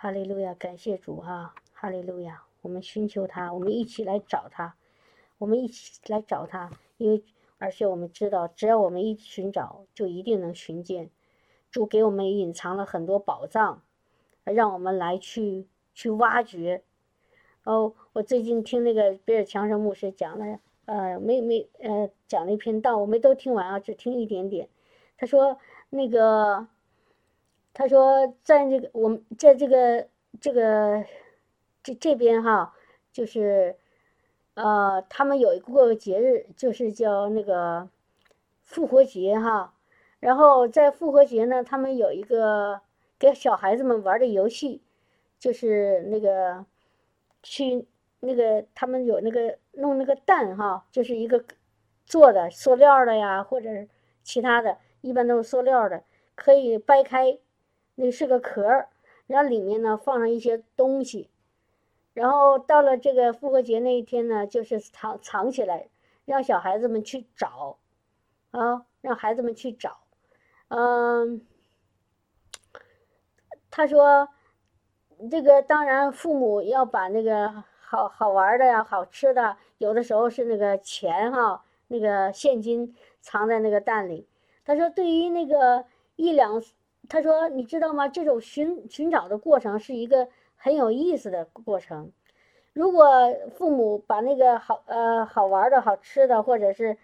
哈利路亚，感谢主哈，哈利路亚，我们寻求他，我们一起来找他，我们一起来找他，因为而且我们知道，只要我们一寻找，就一定能寻见。主给我们隐藏了很多宝藏，让我们来去去挖掘。哦，我最近听那个比尔强生牧师讲了，呃，没没呃讲了一篇道，我没都听完啊，只听一点点。他说那个，他说在这个我们在这个这个这这边哈，就是呃，他们有一个节日，就是叫那个复活节哈。然后在复活节呢，他们有一个给小孩子们玩的游戏，就是那个去那个他们有那个弄那个蛋哈，就是一个做的塑料的呀，或者是其他的，一般都是塑料的，可以掰开，那是个壳儿，然后里面呢放上一些东西，然后到了这个复活节那一天呢，就是藏藏起来，让小孩子们去找，啊，让孩子们去找。嗯，他说，这个当然父母要把那个好好玩的呀、好吃的，有的时候是那个钱哈，那个现金藏在那个蛋里。他说，对于那个一两，他说你知道吗？这种寻寻找的过程是一个很有意思的过程。如果父母把那个好呃好玩的好吃的，或者是。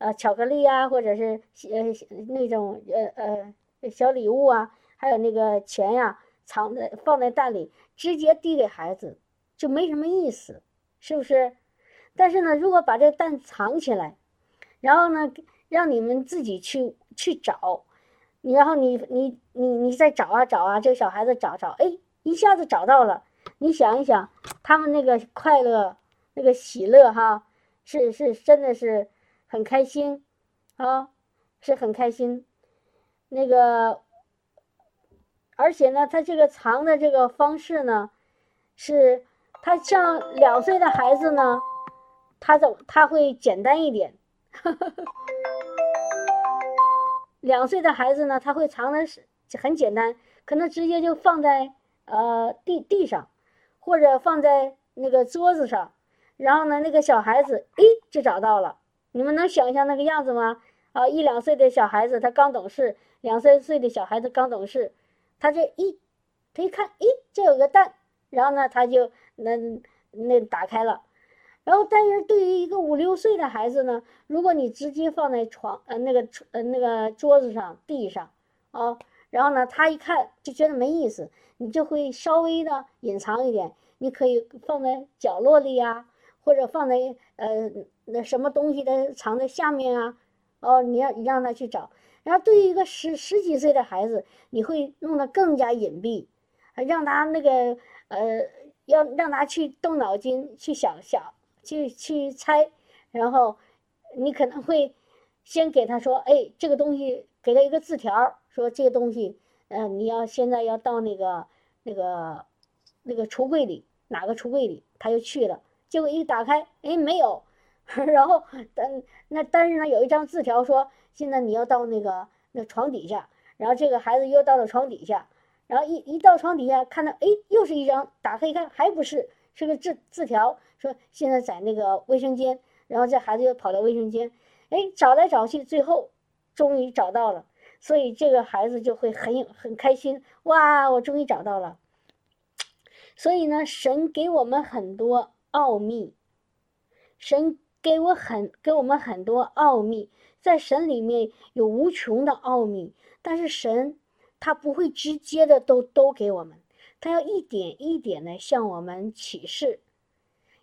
呃，巧克力呀，或者是呃那种呃呃小礼物啊，还有那个钱呀，藏在放在蛋里，直接递给孩子，就没什么意思，是不是？但是呢，如果把这个蛋藏起来，然后呢，让你们自己去去找，你然后你你你你再找啊找啊，这个小孩子找找，哎，一下子找到了，你想一想，他们那个快乐，那个喜乐哈，是是真的是。很开心，啊，是很开心。那个，而且呢，他这个藏的这个方式呢，是他像两岁的孩子呢，他的他会简单一点。两岁的孩子呢，他会藏的是很简单，可能直接就放在呃地地上，或者放在那个桌子上，然后呢，那个小孩子诶就找到了。你们能想象那个样子吗？啊，一两岁的小孩子，他刚懂事；两三岁的小孩子刚懂事，他这一，他一看，咦，这有个蛋，然后呢，他就那那打开了。然后，但是对于一个五六岁的孩子呢，如果你直接放在床呃那个呃那个桌子上、地上啊，然后呢，他一看就觉得没意思，你就会稍微的隐藏一点，你可以放在角落里呀。或者放在呃那什么东西的藏在下面啊，哦，你让你让他去找。然后对于一个十十几岁的孩子，你会弄得更加隐蔽，让他那个呃要让他去动脑筋去想想去去猜，然后你可能会先给他说，哎，这个东西给他一个字条，说这个东西，嗯，你要现在要到那个那个那个橱柜里，哪个橱柜里，他就去了。结果一打开，哎，没有。然后，但那但是呢，有一张字条说，现在你要到那个那床底下。然后这个孩子又到了床底下，然后一一到床底下，看到，哎，又是一张，打开一看，还不是，是个字字条，说现在在那个卫生间。然后这孩子又跑到卫生间，哎，找来找去，最后终于找到了。所以这个孩子就会很很开心，哇，我终于找到了。所以呢，神给我们很多。奥秘，神给我很给我们很多奥秘，在神里面有无穷的奥秘，但是神他不会直接的都都给我们，他要一点一点的向我们启示，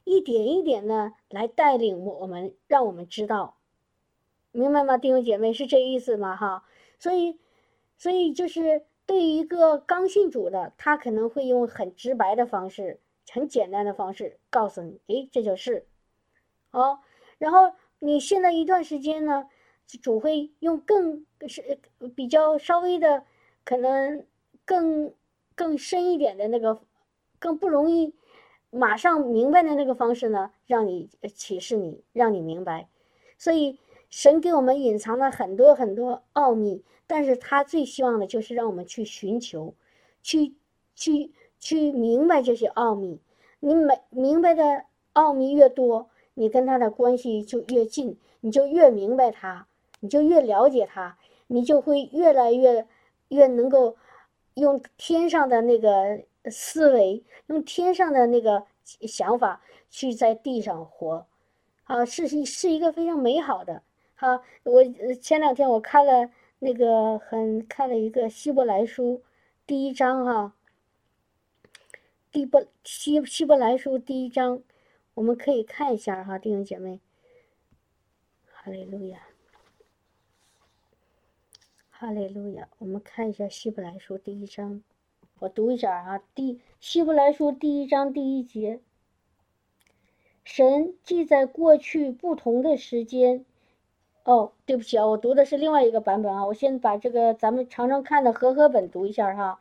一点一点的来带领我们，让我们知道，明白吗，弟兄姐妹是这意思吗？哈，所以，所以就是对于一个刚信主的，他可能会用很直白的方式。很简单的方式告诉你，诶，这就是，哦，然后你现在一段时间呢，主会用更是比较稍微的，可能更更深一点的那个，更不容易马上明白的那个方式呢，让你启示你，让你明白。所以神给我们隐藏了很多很多奥秘，但是他最希望的就是让我们去寻求，去去。去明白这些奥秘。你每明白的奥秘越多，你跟他的关系就越近，你就越明白他，你就越了解他，你就会越来越越能够用天上的那个思维，用天上的那个想法去在地上活，啊，是是是一个非常美好的。好，我前两天我看了那个很看了一个希伯来书第一章哈。希伯希希伯来书第一章，我们可以看一下哈，弟兄姐妹。哈利路亚，哈利路亚，我们看一下希伯来书第一章，我读一下啊，第希伯来书第一章第一节，神记在过去不同的时间，哦，对不起啊，我读的是另外一个版本啊，我先把这个咱们常常看的和合本读一下哈。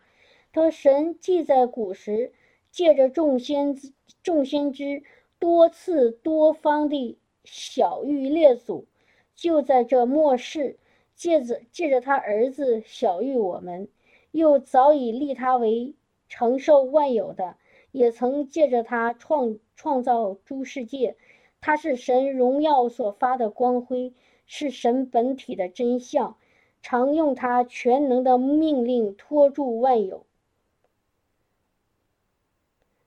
他说神记在古时。借着众先众先知多次多方的小玉列祖，就在这末世，借着借着他儿子小玉我们，又早已立他为承受万有的，也曾借着他创创造诸世界，他是神荣耀所发的光辉，是神本体的真相，常用他全能的命令托住万有。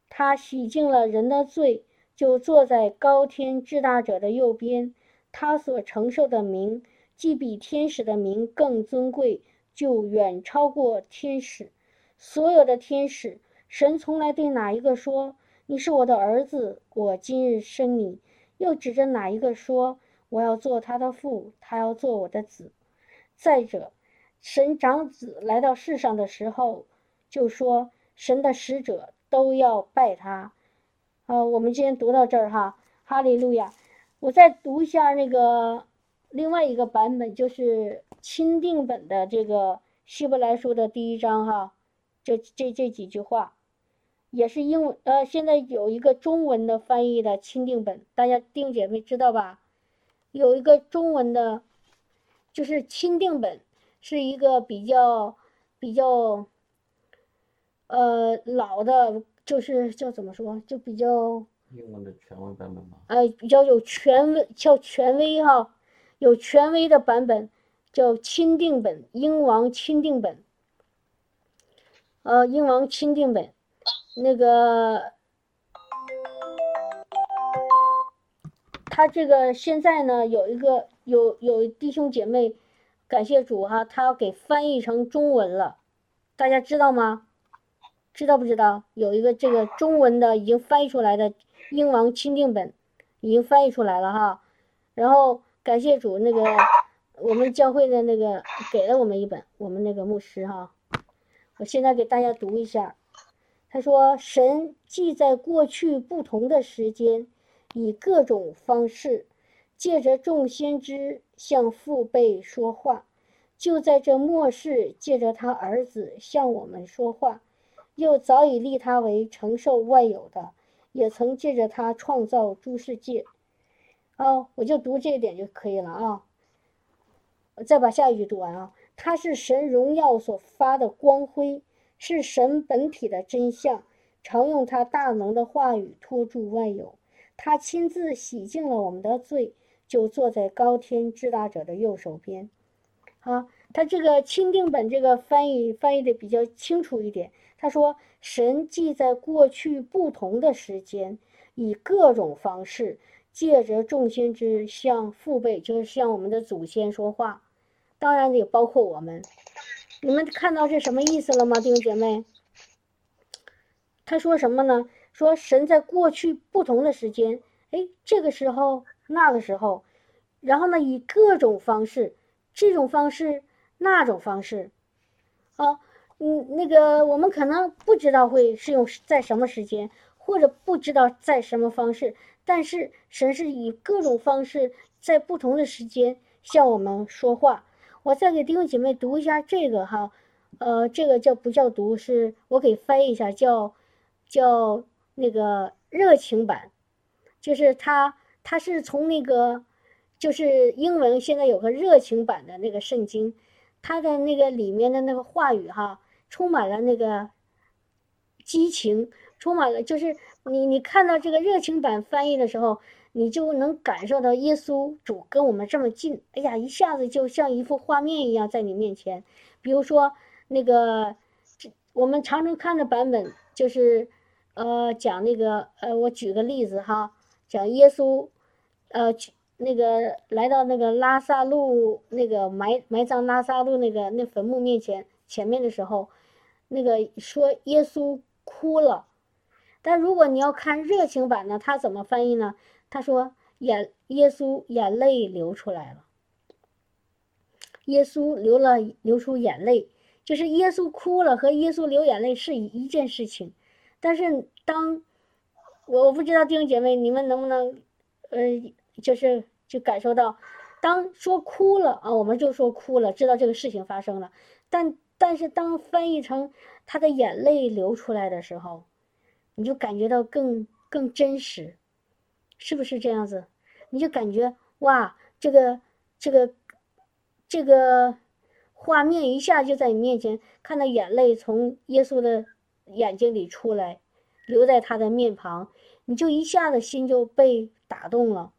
他洗净了人的罪，就坐在高天至大者的右边。他所承受的名，既比天使的名更尊贵，就远超过天使。所有的天使，神从来对哪一个说：“你是我的儿子，我今日生你。”又指着哪一个说：“我要做他的父，他要做我的子。”再者，神长子来到世上的时候，就说：“神的使者。”都要拜他，呃，我们今天读到这儿哈，哈利路亚。我再读一下那个另外一个版本，就是钦定本的这个希伯来书的第一章哈，这这这几句话，也是英文，呃，现在有一个中文的翻译的钦定本，大家丁姐妹知道吧？有一个中文的，就是钦定本，是一个比较比较。呃，老的，就是叫怎么说，就比较英文的权威版本吗？哎，比较有权威，叫权威哈，有权威的版本叫钦定本，英王钦定本。呃，英王钦定本，那个，他这个现在呢，有一个有有弟兄姐妹，感谢主哈，他要给翻译成中文了，大家知道吗？知道不知道有一个这个中文的已经翻译出来的英王钦定本，已经翻译出来了哈。然后感谢主，那个我们教会的那个给了我们一本，我们那个牧师哈。我现在给大家读一下，他说：“神既在过去不同的时间，以各种方式，借着众先知向父辈说话，就在这末世，借着他儿子向我们说话。”又早已立他为承受万有的，也曾借着他创造诸世界。哦，我就读这一点就可以了啊。再把下一句读完啊。他是神荣耀所发的光辉，是神本体的真相，常用他大能的话语托住万有。他亲自洗净了我们的罪，就坐在高天至大者的右手边。啊，他这个钦定本这个翻译翻译的比较清楚一点。他说：“神既在过去不同的时间，以各种方式，借着众先知向父辈，就是向我们的祖先说话，当然也包括我们。你们看到是什么意思了吗，弟兄姐妹？他说什么呢？说神在过去不同的时间，哎，这个时候、那个时候，然后呢，以各种方式，这种方式、那种方式，啊。”嗯，那个我们可能不知道会是用在什么时间，或者不知道在什么方式，但是神是以各种方式在不同的时间向我们说话。我再给弟兄姐妹读一下这个哈，呃，这个叫不叫读？是我给翻译一下，叫叫那个热情版，就是它它是从那个就是英文现在有个热情版的那个圣经，它的那个里面的那个话语哈。充满了那个激情，充满了就是你你看到这个热情版翻译的时候，你就能感受到耶稣主跟我们这么近，哎呀，一下子就像一幅画面一样在你面前。比如说那个，我们常常看的版本就是，呃，讲那个，呃，我举个例子哈，讲耶稣，呃，那个来到那个拉萨路那个埋埋葬拉萨路那个那坟墓面前前面的时候，那个说耶稣哭了，但如果你要看热情版呢，他怎么翻译呢？他说眼耶稣眼泪流出来了，耶稣流了流出眼泪，就是耶稣哭了和耶稣流眼泪是一一件事情，但是当我我不知道弟兄姐妹你们能不能呃。就是就感受到，当说哭了啊，我们就说哭了，知道这个事情发生了。但但是当翻译成他的眼泪流出来的时候，你就感觉到更更真实，是不是这样子？你就感觉哇，这个这个这个画面一下就在你面前，看到眼泪从耶稣的眼睛里出来，流在他的面庞，你就一下子心就被打动了。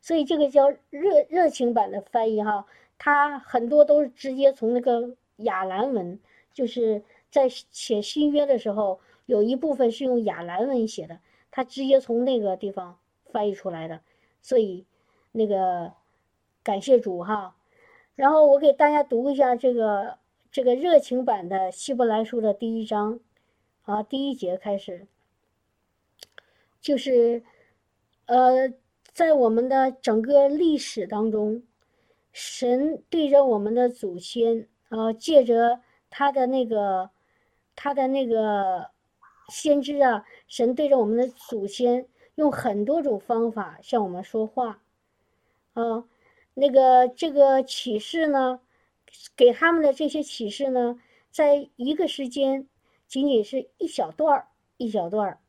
所以这个叫热热情版的翻译哈，它很多都是直接从那个亚兰文，就是在写新约的时候，有一部分是用亚兰文写的，它直接从那个地方翻译出来的。所以那个感谢主哈，然后我给大家读一下这个这个热情版的希伯来书的第一章，啊，第一节开始，就是呃。在我们的整个历史当中，神对着我们的祖先，啊，借着他的那个，他的那个先知啊，神对着我们的祖先用很多种方法向我们说话，啊，那个这个启示呢，给他们的这些启示呢，在一个时间，仅仅是一小段儿，一小段儿，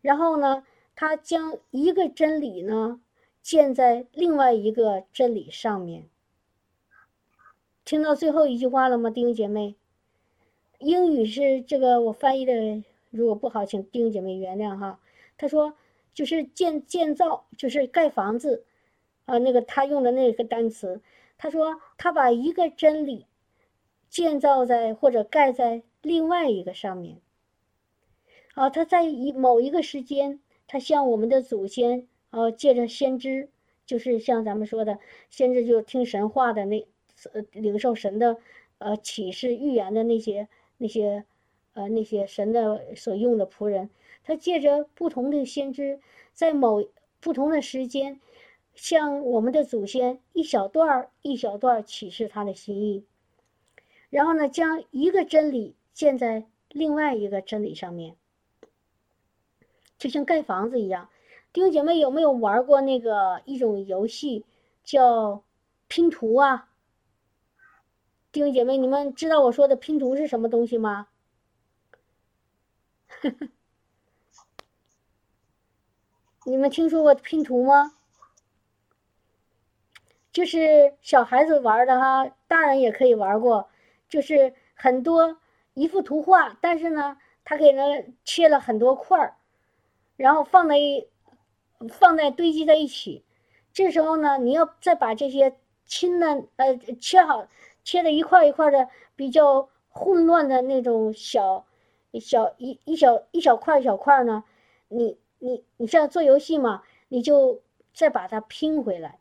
然后呢，他将一个真理呢。建在另外一个真理上面。听到最后一句话了吗，弟兄姐妹？英语是这个我翻译的，如果不好，请弟兄姐妹原谅哈。他说就是建建造，就是盖房子，啊，那个他用的那个单词，他说他把一个真理建造在或者盖在另外一个上面。啊，他在一某一个时间，他向我们的祖先。哦，借着先知，就是像咱们说的，先知就听神话的那，呃，领受神的，呃，启示预言的那些那些，呃，那些神的所用的仆人，他借着不同的先知，在某不同的时间，向我们的祖先一小段儿一小段启示他的心意，然后呢，将一个真理建在另外一个真理上面，就像盖房子一样。弟兄姐妹有没有玩过那个一种游戏，叫拼图啊？弟兄姐妹，你们知道我说的拼图是什么东西吗？你们听说过拼图吗？就是小孩子玩的哈，大人也可以玩过。就是很多一幅图画，但是呢，他给人切了很多块儿，然后放在一。放在堆积在一起，这时候呢，你要再把这些亲的呃切好，切的一块一块的比较混乱的那种小小一一小一小块一小块呢，你你你像做游戏嘛，你就再把它拼回来，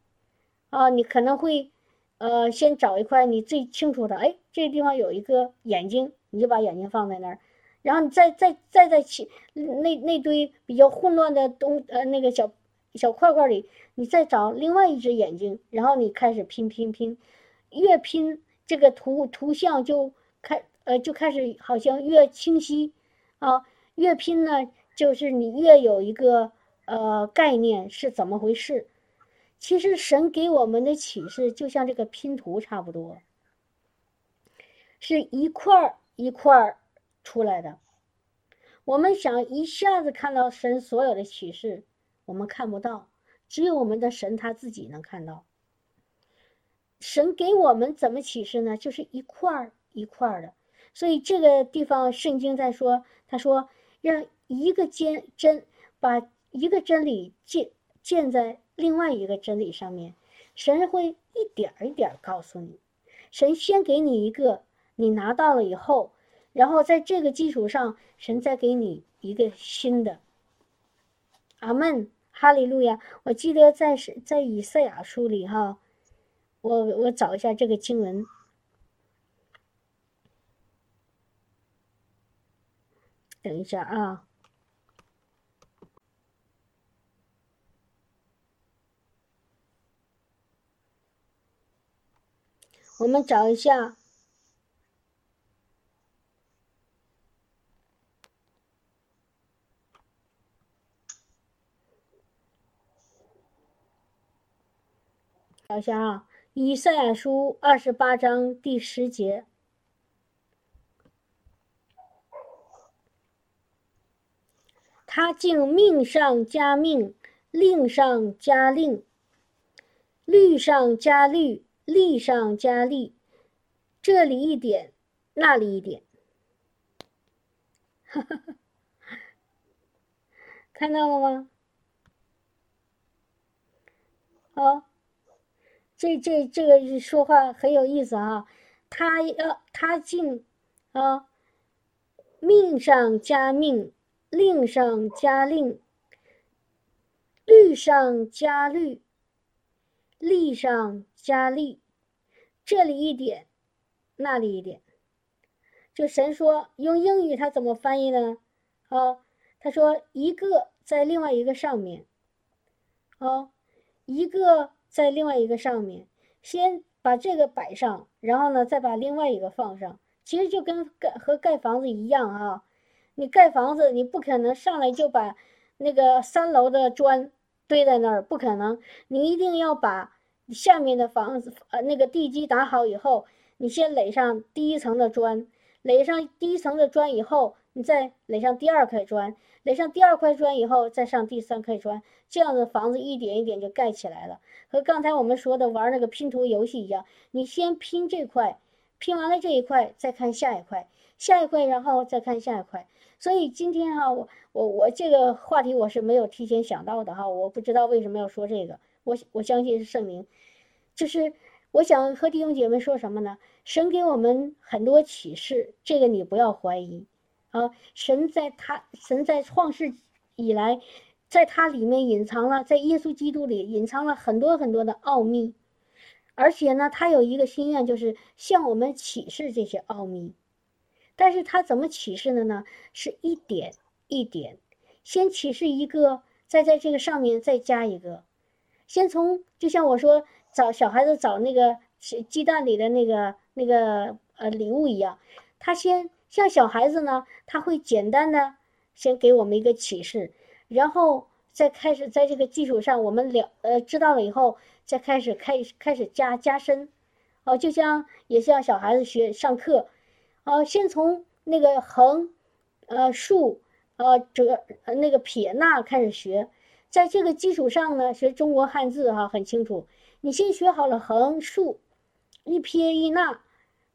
啊，你可能会呃先找一块你最清楚的，哎，这个地方有一个眼睛，你就把眼睛放在那儿。然后你再再再在起那那堆比较混乱的东呃那个小小块块里，你再找另外一只眼睛，然后你开始拼拼拼，越拼这个图图像就开呃就开始好像越清晰。啊，越拼呢就是你越有一个呃概念是怎么回事。其实神给我们的启示就像这个拼图差不多，是一块儿一块儿。出来的，我们想一下子看到神所有的启示，我们看不到，只有我们的神他自己能看到。神给我们怎么启示呢？就是一块儿一块儿的。所以这个地方圣经在说，他说让一个建真把一个真理建建在另外一个真理上面，神会一点一点告诉你。神先给你一个，你拿到了以后，然后在这个基础上，神再给你一个新的。阿门，哈利路亚！我记得在在以赛亚书里哈，我我找一下这个经文，等一下啊。我们找一下，找一下啊，《以赛亚书》二十八章第十节，他竟命上加命，令上加令，律上加律。力上加力，这里一点，那里一点，看到了吗？好，这这这个说话很有意思啊，他要他进啊，命上加命，令上加令，律上加律，力上。加力，这里一点，那里一点。就神说，用英语他怎么翻译呢？啊，他说一个在另外一个上面，啊，一个在另外一个上面，先把这个摆上，然后呢，再把另外一个放上。其实就跟盖和盖房子一样啊，你盖房子，你不可能上来就把那个三楼的砖堆在那儿，不可能，你一定要把。下面的房子，呃，那个地基打好以后，你先垒上第一层的砖，垒上第一层的砖以后，你再垒上第二块砖，垒上第二块砖以后，再上第三块砖，这样的房子一点一点就盖起来了。和刚才我们说的玩那个拼图游戏一样，你先拼这块，拼完了这一块，再看下一块，下一块，然后再看下一块。所以今天哈，我我我这个话题我是没有提前想到的哈，我不知道为什么要说这个。我我相信是圣灵，就是我想和弟兄姐妹说什么呢？神给我们很多启示，这个你不要怀疑啊！神在他神在创世以来，在他里面隐藏了，在耶稣基督里隐藏了很多很多的奥秘，而且呢，他有一个心愿，就是向我们启示这些奥秘。但是他怎么启示的呢？是一点一点，先启示一个，再在这个上面再加一个。先从就像我说找小孩子找那个鸡蛋里的那个那个呃礼物一样，他先像小孩子呢，他会简单的先给我们一个启示，然后再开始在这个基础上我们了呃知道了以后，再开始开开始加加深，哦，就像也像小孩子学上课，哦，先从那个横，呃竖，呃折那个撇捺开始学。在这个基础上呢，学中国汉字哈很清楚。你先学好了横竖，一撇一捺，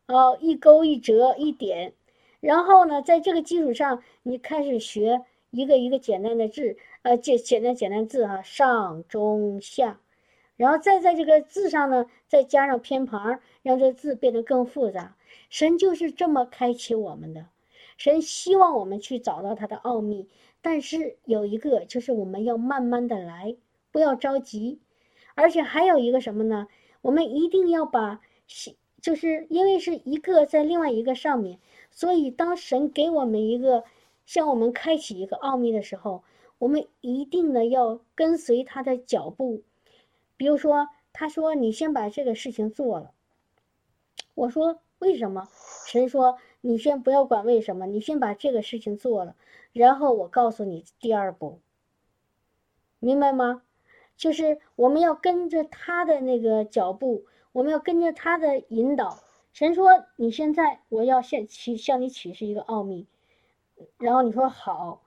啊，一勾一折一点，然后呢，在这个基础上，你开始学一个一个简单的字，呃，简简单简单字哈，上中下，然后再在这个字上呢，再加上偏旁，让这字变得更复杂。神就是这么开启我们的，神希望我们去找到他的奥秘。但是有一个，就是我们要慢慢的来，不要着急，而且还有一个什么呢？我们一定要把，就是因为是一个在另外一个上面，所以当神给我们一个，向我们开启一个奥秘的时候，我们一定呢要跟随他的脚步。比如说，他说你先把这个事情做了，我说为什么？神说你先不要管为什么，你先把这个事情做了。然后我告诉你第二步，明白吗？就是我们要跟着他的那个脚步，我们要跟着他的引导。神说：“你现在我要向启向你启示一个奥秘。”然后你说好，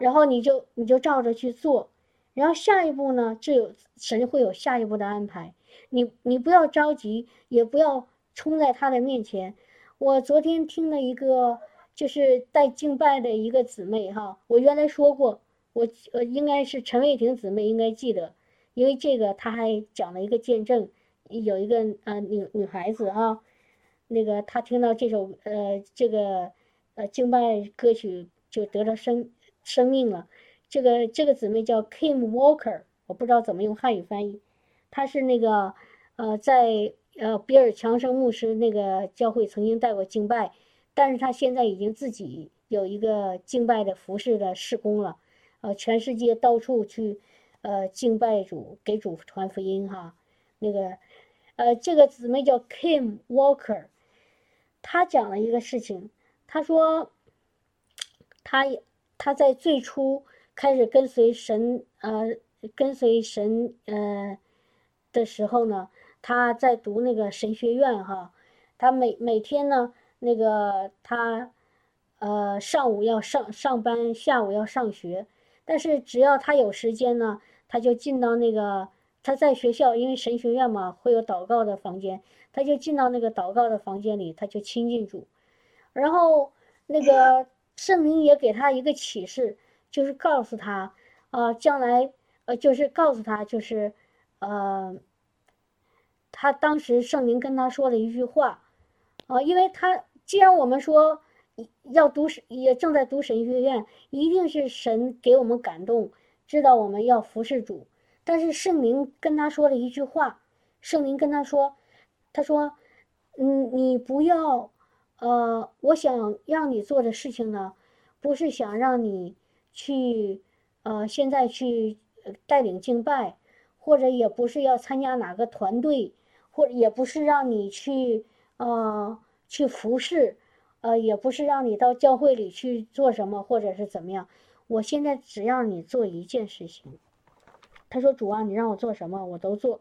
然后你就你就照着去做。然后下一步呢，就有神会有下一步的安排。你你不要着急，也不要冲在他的面前。我昨天听了一个。就是带敬拜的一个姊妹哈，我原来说过，我呃应该是陈卫婷姊妹应该记得，因为这个她还讲了一个见证，有一个呃女女孩子哈，那个她听到这首呃这个呃敬拜歌曲就得了生生命了，这个这个姊妹叫 Kim Walker，我不知道怎么用汉语翻译，她是那个呃在呃比尔强生牧师那个教会曾经带过敬拜。但是她现在已经自己有一个敬拜的服饰的事工了，呃，全世界到处去，呃，敬拜主，给主传福音哈。那个，呃，这个姊妹叫 Kim Walker，她讲了一个事情，她说，她他在最初开始跟随神，呃，跟随神，呃的时候呢，他在读那个神学院哈，他每每天呢。那个他，呃，上午要上上班，下午要上学，但是只要他有时间呢，他就进到那个他在学校，因为神学院嘛，会有祷告的房间，他就进到那个祷告的房间里，他就亲近主，然后那个圣灵也给他一个启示，就是告诉他，啊，将来，呃，就是告诉他，就是，呃，他当时圣灵跟他说了一句话，啊，因为他。既然我们说要读神，也正在读神学院，一定是神给我们感动，知道我们要服侍主。但是圣灵跟他说了一句话，圣灵跟他说：“他说，嗯，你不要，呃，我想让你做的事情呢，不是想让你去，呃，现在去带领敬拜，或者也不是要参加哪个团队，或也不是让你去，呃。”去服侍，呃，也不是让你到教会里去做什么，或者是怎么样。我现在只让你做一件事情。他说：“主啊，你让我做什么，我都做。”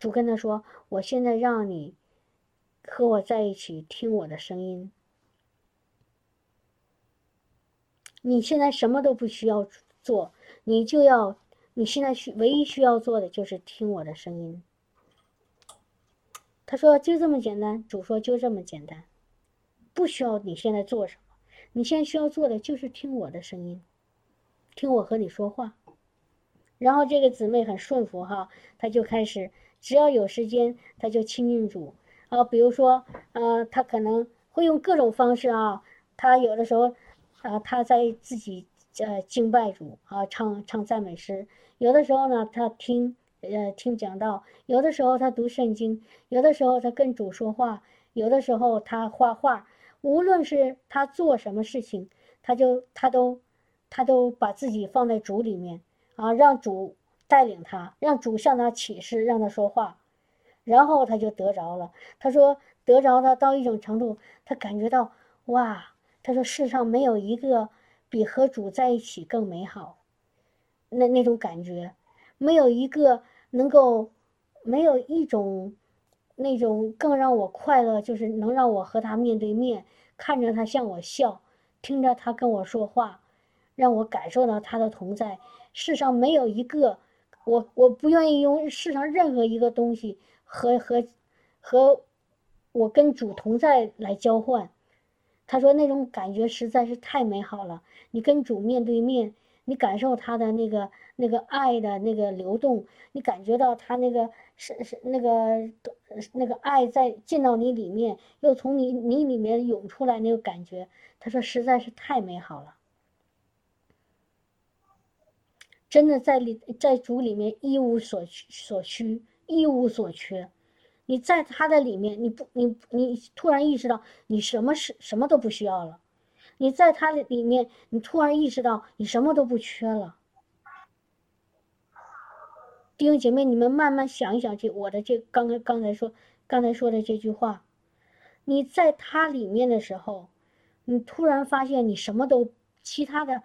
主跟他说：“我现在让你和我在一起，听我的声音。你现在什么都不需要做，你就要，你现在需唯一需要做的就是听我的声音。”他说：“就这么简单。”主说：“就这么简单，不需要你现在做什么，你现在需要做的就是听我的声音，听我和你说话。”然后这个姊妹很顺服哈，她就开始只要有时间，她就亲近主啊。比如说，呃，他可能会用各种方式啊，他有的时候啊，他在自己呃敬拜主啊，唱唱赞美诗；有的时候呢，他听。呃，听讲道，有的时候他读圣经，有的时候他跟主说话，有的时候他画画。无论是他做什么事情，他就他都他都把自己放在主里面啊，让主带领他，让主向他启示，让他说话，然后他就得着了。他说得着他到一种程度，他感觉到哇，他说世上没有一个比和主在一起更美好，那那种感觉。没有一个能够，没有一种，那种更让我快乐，就是能让我和他面对面，看着他向我笑，听着他跟我说话，让我感受到他的同在。世上没有一个，我我不愿意用世上任何一个东西和和和我跟主同在来交换。他说那种感觉实在是太美好了，你跟主面对面。你感受他的那个那个爱的那个流动，你感觉到他那个是是那个那个爱在进到你里面，又从你你里面涌出来那个感觉，他说实在是太美好了，真的在里在主里面一无所所需，一无所缺。你在他的里面，你不你你突然意识到你什么是什么都不需要了。你在他的里面，你突然意识到你什么都不缺了。弟兄姐妹，你们慢慢想一想，这我的这刚才刚才说刚才说的这句话，你在他里面的时候，你突然发现你什么都其他的，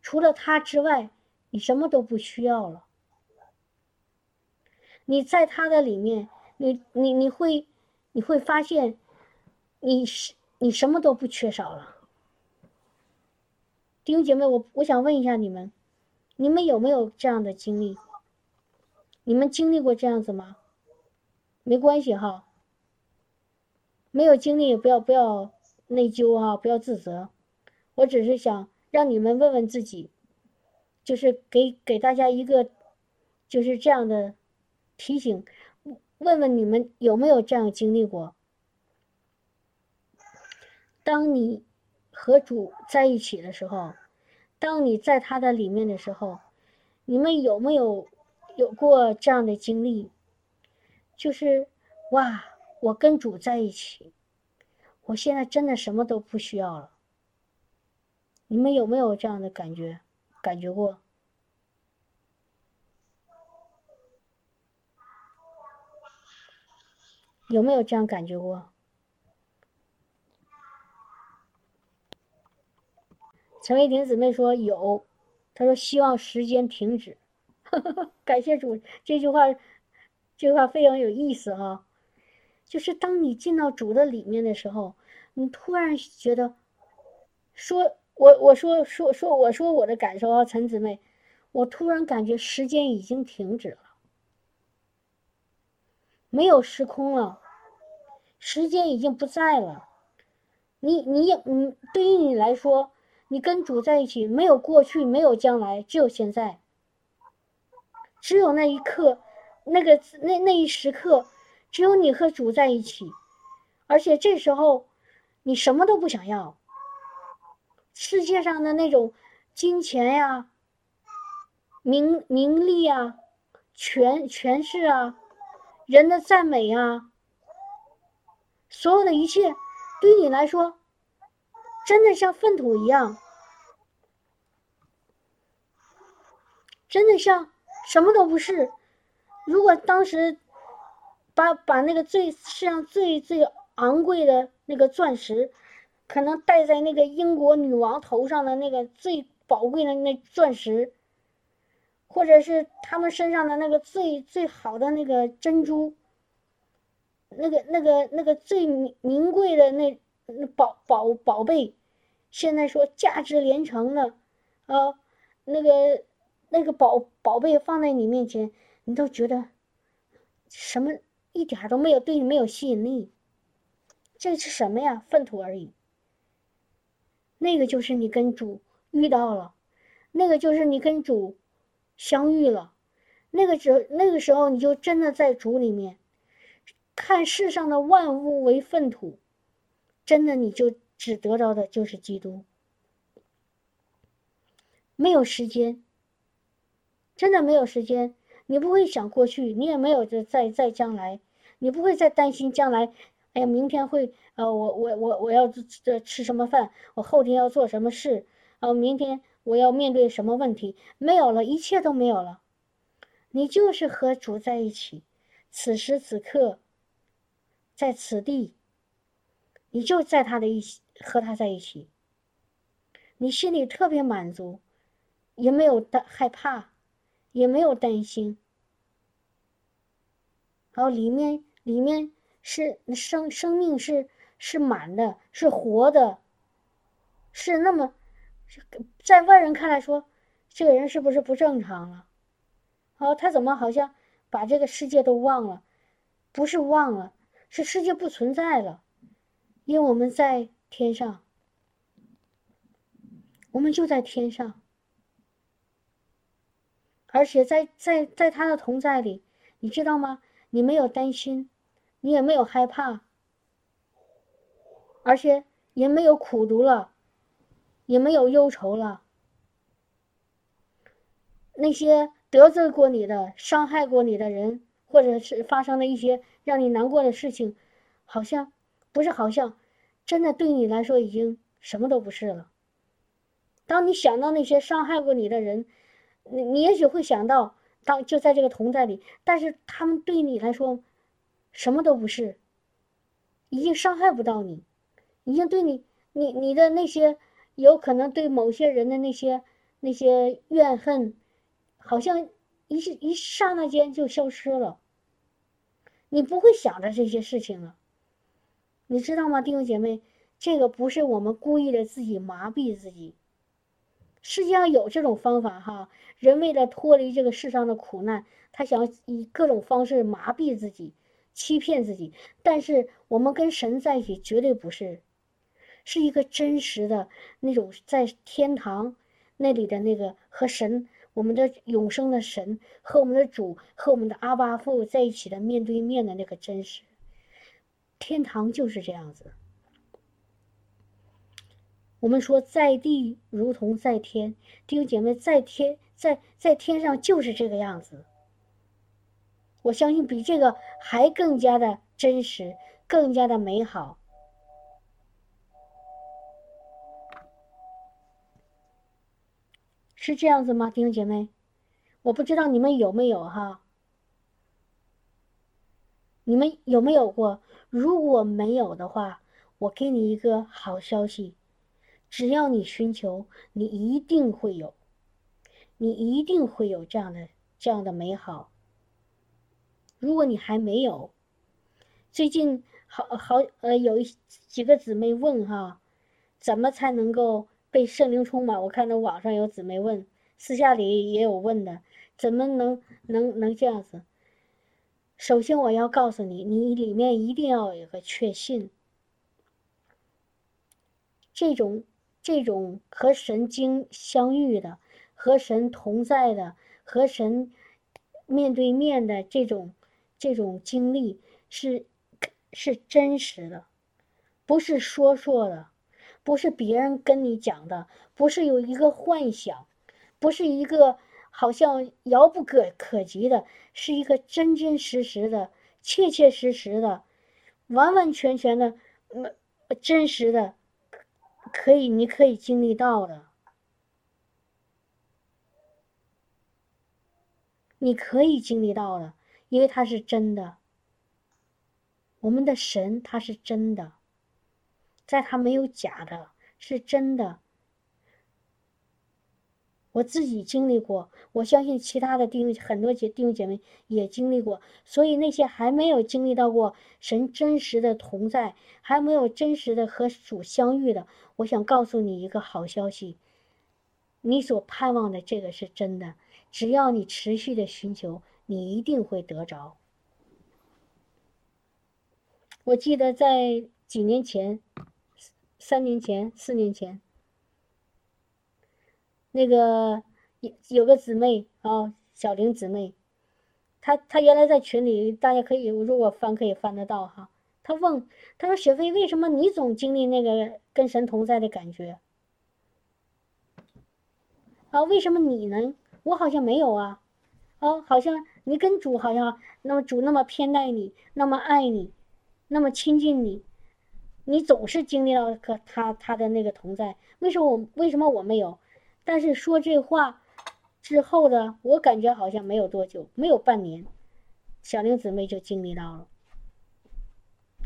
除了他之外，你什么都不需要了。你在他的里面，你你你会你会发现，你是你什么都不缺少了。弟兄姐妹，我我想问一下你们，你们有没有这样的经历？你们经历过这样子吗？没关系哈，没有经历不要不要内疚啊，不要自责。我只是想让你们问问自己，就是给给大家一个，就是这样的提醒，问问你们有没有这样经历过？当你和主在一起的时候，当你在他的里面的时候，你们有没有有过这样的经历？就是哇，我跟主在一起，我现在真的什么都不需要了。你们有没有这样的感觉？感觉过？有没有这样感觉过？陈伟霆姊妹说有，她说希望时间停止。感谢主，这句话，这句话非常有意思哈。就是当你进到主的里面的时候，你突然觉得，说。我我说说说我说我的感受啊，陈姊妹，我突然感觉时间已经停止了，没有时空了，时间已经不在了。你你也嗯，对于你来说，你跟主在一起，没有过去，没有将来，只有现在，只有那一刻，那个那那一时刻，只有你和主在一起，而且这时候你什么都不想要。世界上的那种金钱呀、名名利啊、权权势啊、人的赞美啊，所有的一切，对你来说，真的像粪土一样，真的像什么都不是。如果当时把把那个最世上最最昂贵的那个钻石。可能戴在那个英国女王头上的那个最宝贵的那钻石，或者是他们身上的那个最最好的那个珍珠，那个那个那个最名名贵的那那宝宝宝贝，现在说价值连城的，啊，那个那个宝宝贝放在你面前，你都觉得什么一点都没有对你没有吸引力，这是什么呀？粪土而已。那个就是你跟主遇到了，那个就是你跟主相遇了，那个时那个时候你就真的在主里面，看世上的万物为粪土，真的你就只得到的就是基督，没有时间，真的没有时间，你不会想过去，你也没有在在在将来，你不会再担心将来。哎呀，明天会呃，我我我我要这吃什么饭？我后天要做什么事？啊，明天我要面对什么问题？没有了，一切都没有了。你就是和主在一起，此时此刻，在此地，你就在他的一，和他在一起，你心里特别满足，也没有担害怕，也没有担心，然后里面里面。是生生命是是满的，是活的，是那么，在外人看来说，这个人是不是不正常了？哦，他怎么好像把这个世界都忘了？不是忘了，是世界不存在了，因为我们在天上，我们就在天上，而且在在在他的同在里，你知道吗？你没有担心。你也没有害怕，而且也没有苦读了，也没有忧愁了。那些得罪过你的、伤害过你的人，或者是发生的一些让你难过的事情，好像不是好像，真的对你来说已经什么都不是了。当你想到那些伤害过你的人，你你也许会想到，当就在这个同在里，但是他们对你来说。什么都不是，已经伤害不到你，已经对你，你你的那些有可能对某些人的那些那些怨恨，好像一一刹那间就消失了。你不会想着这些事情了，你知道吗，弟兄姐妹？这个不是我们故意的自己麻痹自己，世界上有这种方法哈，人为了脱离这个世上的苦难，他想以各种方式麻痹自己。欺骗自己，但是我们跟神在一起绝对不是。是一个真实的那种在天堂那里的那个和神，我们的永生的神和我们的主和我们的阿巴父在一起的面对面的那个真实。天堂就是这样子。我们说在地如同在天，弟兄姐妹，在天在在天上就是这个样子。我相信比这个还更加的真实，更加的美好。是这样子吗，弟兄姐妹？我不知道你们有没有哈？你们有没有过？如果没有的话，我给你一个好消息：只要你寻求，你一定会有，你一定会有这样的这样的美好。如果你还没有，最近好好呃有一几个姊妹问哈，怎么才能够？被圣灵充满，我看到网上有姊妹问，私下里也有问的，怎么能能能这样子？首先我要告诉你，你里面一定要有个确信，这种这种和神经相遇的、和神同在的、和神面对面的这种这种经历是是真实的，不是说说的。不是别人跟你讲的，不是有一个幻想，不是一个好像遥不可可及的，是一个真真实实的、切切实实的、完完全全的、呃真实的，可以你可以经历到的，你可以经历到的，因为它是真的。我们的神他是真的。在他没有假的，是真的。我自己经历过，我相信其他的弟兄很多姐弟兄姐妹也经历过。所以那些还没有经历到过神真实的同在，还没有真实的和主相遇的，我想告诉你一个好消息：你所盼望的这个是真的。只要你持续的寻求，你一定会得着。我记得在几年前。三年前、四年前，那个有有个姊妹啊，小玲姊妹，她她原来在群里，大家可以如果翻可以翻得到哈。她问，她说：“雪飞，为什么你总经历那个跟神同在的感觉？啊，为什么你呢？我好像没有啊，啊，好像你跟主好像那么主那么偏爱你，那么爱你，那么亲近你。”你总是经历到和他他的那个同在，为什么我为什么我没有？但是说这话之后的，我感觉好像没有多久，没有半年，小玲姊妹就经历到了，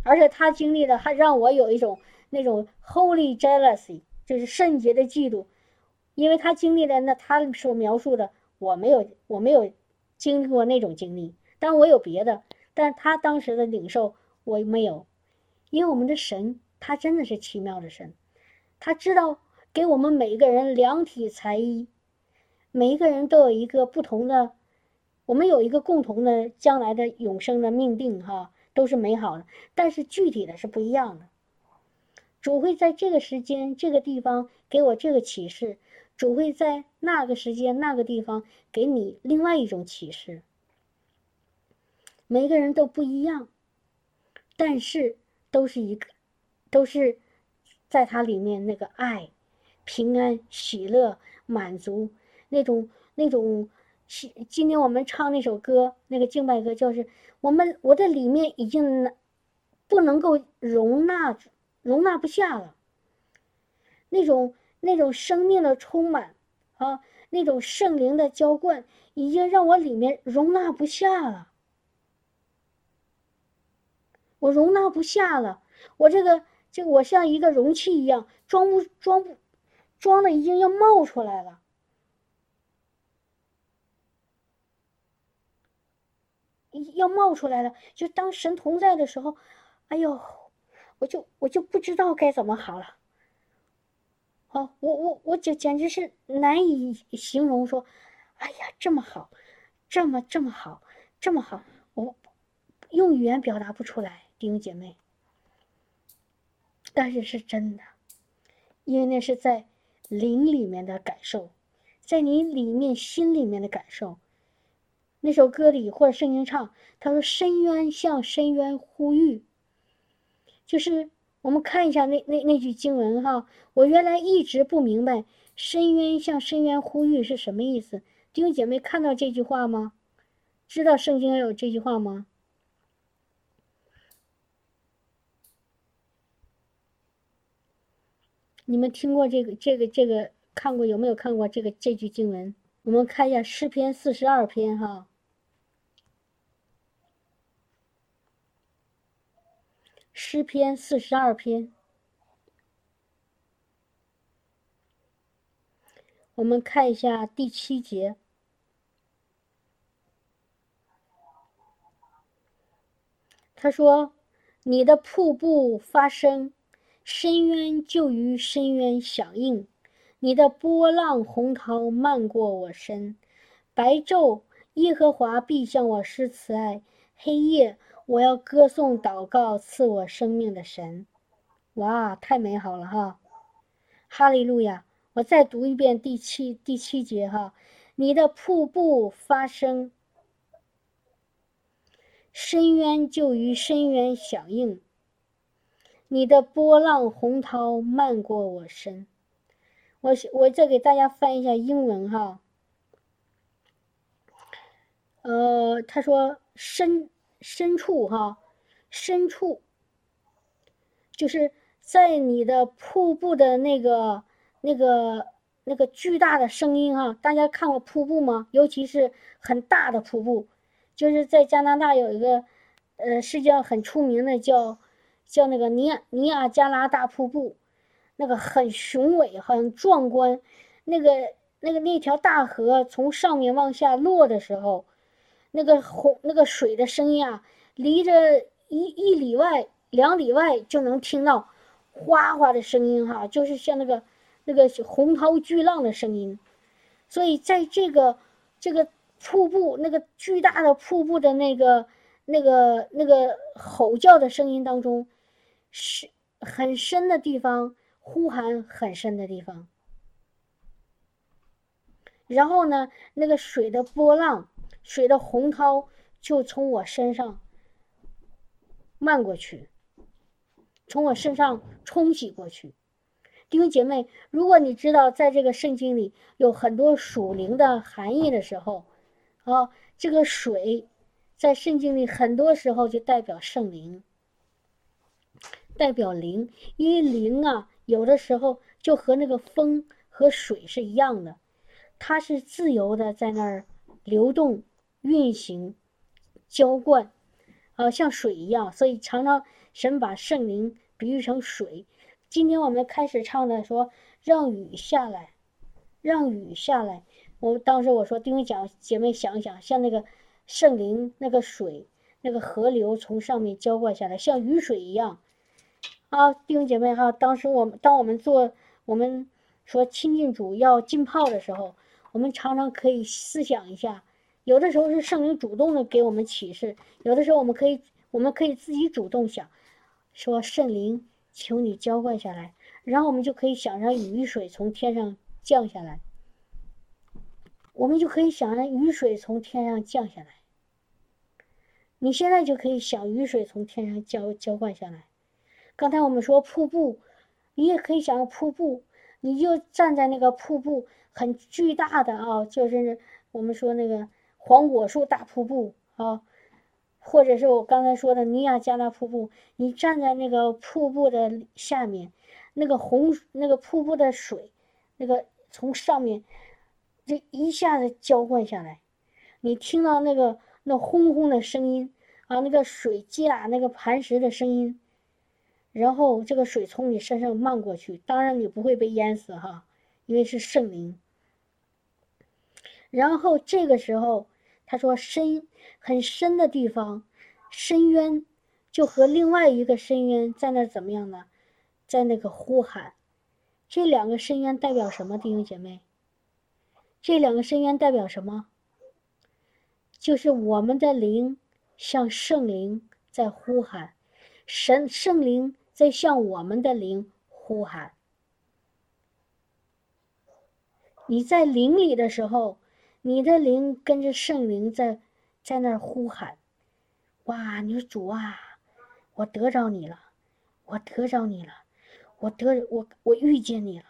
而且她经历的还让我有一种那种 holy jealousy，就是圣洁的嫉妒，因为她经历的那她所描述的，我没有我没有经历过那种经历，但我有别的，但她当时的领受我没有。因为我们的神，他真的是奇妙的神，他知道给我们每一个人量体裁衣，每一个人都有一个不同的，我们有一个共同的将来的永生的命定，哈，都是美好的，但是具体的是不一样的。主会在这个时间、这个地方给我这个启示，主会在那个时间、那个地方给你另外一种启示。每个人都不一样，但是。都是一个，都是在它里面那个爱、平安、喜乐、满足那种那种。今天我们唱那首歌，那个敬拜歌，就是我们我的里面已经不能够容纳容纳不下了。那种那种生命的充满啊，那种圣灵的浇灌，已经让我里面容纳不下了。我容纳不下了，我这个就我像一个容器一样，装不装不，装的已经要冒出来了，要冒出来了。就当神同在的时候，哎呦，我就我就不知道该怎么好了。哦，我我我简简直是难以形容，说，哎呀，这么好，这么这么好，这么好，我用语言表达不出来。弟兄姐妹，但是是真的，因为那是在灵里面的感受，在你里面心里面的感受。那首歌里或者圣经唱，他说：“深渊向深渊呼吁。”就是我们看一下那那那句经文哈，我原来一直不明白“深渊向深渊呼吁”是什么意思。弟兄姐妹看到这句话吗？知道圣经有这句话吗？你们听过这个这个这个看过有没有看过这个这句经文？我们看一下诗篇四十二篇哈。诗篇四十二篇，我们看一下第七节。他说：“你的瀑布发声，深渊就于深渊响应；你的波浪洪涛漫过我身。白昼，耶和华必向我施慈爱；黑夜。”我要歌颂、祷告赐我生命的神，哇，太美好了哈！哈利路亚！我再读一遍第七第七节哈，你的瀑布发声，深渊就于深渊响应；你的波浪洪涛漫过我身。我我再给大家翻一下英文哈，呃，他说深。深处哈，深处，就是在你的瀑布的那个、那个、那个巨大的声音哈。大家看过瀑布吗？尤其是很大的瀑布，就是在加拿大有一个，呃，世界上很出名的叫叫那个尼亚尼亚加拉大瀑布，那个很雄伟、很壮观。那个、那个那条大河从上面往下落的时候。那个洪那个水的声音啊，离着一一里外、两里外就能听到哗哗的声音哈，就是像那个那个洪涛巨浪的声音。所以在这个这个瀑布那个巨大的瀑布的那个那个那个吼叫的声音当中，是很深的地方呼喊很深的地方，然后呢，那个水的波浪。水的洪涛就从我身上漫过去，从我身上冲洗过去。弟兄姐妹，如果你知道在这个圣经里有很多属灵的含义的时候，啊，这个水在圣经里很多时候就代表圣灵，代表灵，因为灵啊，有的时候就和那个风和水是一样的，它是自由的在那儿流动。运行、浇灌，啊，像水一样，所以常常神把圣灵比喻成水。今天我们开始唱的说：“让雨下来，让雨下来。”我当时我说：“弟兄讲姐妹想想，像那个圣灵那个水，那个河流从上面浇灌下来，像雨水一样。”啊，弟兄姐妹哈，当时我们当我们做我们说亲近主要浸泡的时候，我们常常可以思想一下。有的时候是圣灵主动的给我们启示，有的时候我们可以，我们可以自己主动想，说圣灵，求你浇灌下来，然后我们就可以想让雨水从天上降下来，我们就可以想让雨水从天上降下来。你现在就可以想雨水从天上浇浇灌下来。刚才我们说瀑布，你也可以想瀑布，你就站在那个瀑布很巨大的啊，就是我们说那个。黄果树大瀑布啊，或者是我刚才说的尼亚加拉瀑布，你站在那个瀑布的下面，那个红那个瀑布的水，那个从上面这一下子浇灌下来，你听到那个那轰轰的声音啊，那个水击打那个磐石的声音，然后这个水从你身上漫过去，当然你不会被淹死哈，因为是圣灵。然后这个时候。他说：“深很深的地方，深渊就和另外一个深渊在那怎么样呢？在那个呼喊，这两个深渊代表什么？弟兄姐妹，这两个深渊代表什么？就是我们的灵向圣灵在呼喊，神圣灵在向我们的灵呼喊。你在灵里的时候，你的灵跟着圣灵在在那儿呼喊，哇！你说主啊，我得着你了，我得着你了，我得我我遇见你了，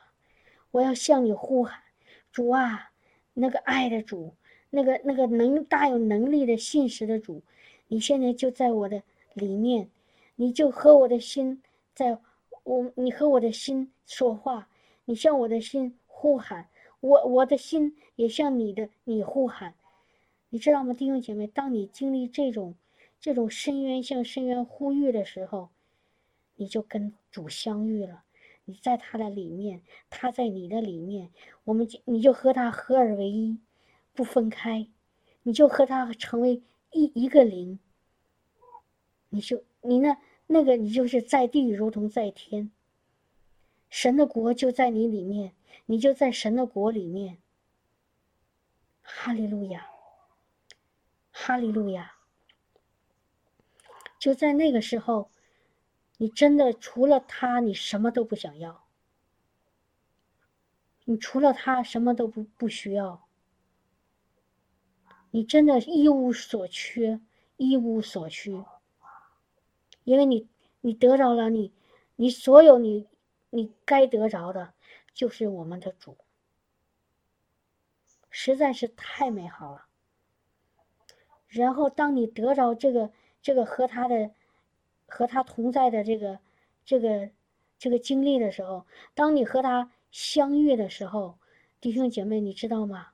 我要向你呼喊，主啊，那个爱的主，那个那个能大有能力的信实的主，你现在就在我的里面，你就和我的心在，我你和我的心说话，你向我的心呼喊。我我的心也向你的你呼喊，你知道吗，弟兄姐妹？当你经历这种这种深渊向深渊呼吁的时候，你就跟主相遇了。你在他的里面，他在你的里面，我们就你就和他合而为一，不分开，你就和他成为一一个灵。你就你那那个你就是在地如同在天，神的国就在你里面。你就在神的国里面，哈利路亚，哈利路亚。就在那个时候，你真的除了他，你什么都不想要。你除了他，什么都不不需要。你真的一无所缺，一无所需，因为你你得着了你，你所有你你该得着的。就是我们的主，实在是太美好了。然后，当你得着这个、这个和他的、和他同在的这个、这个、这个经历的时候，当你和他相遇的时候，弟兄姐妹，你知道吗？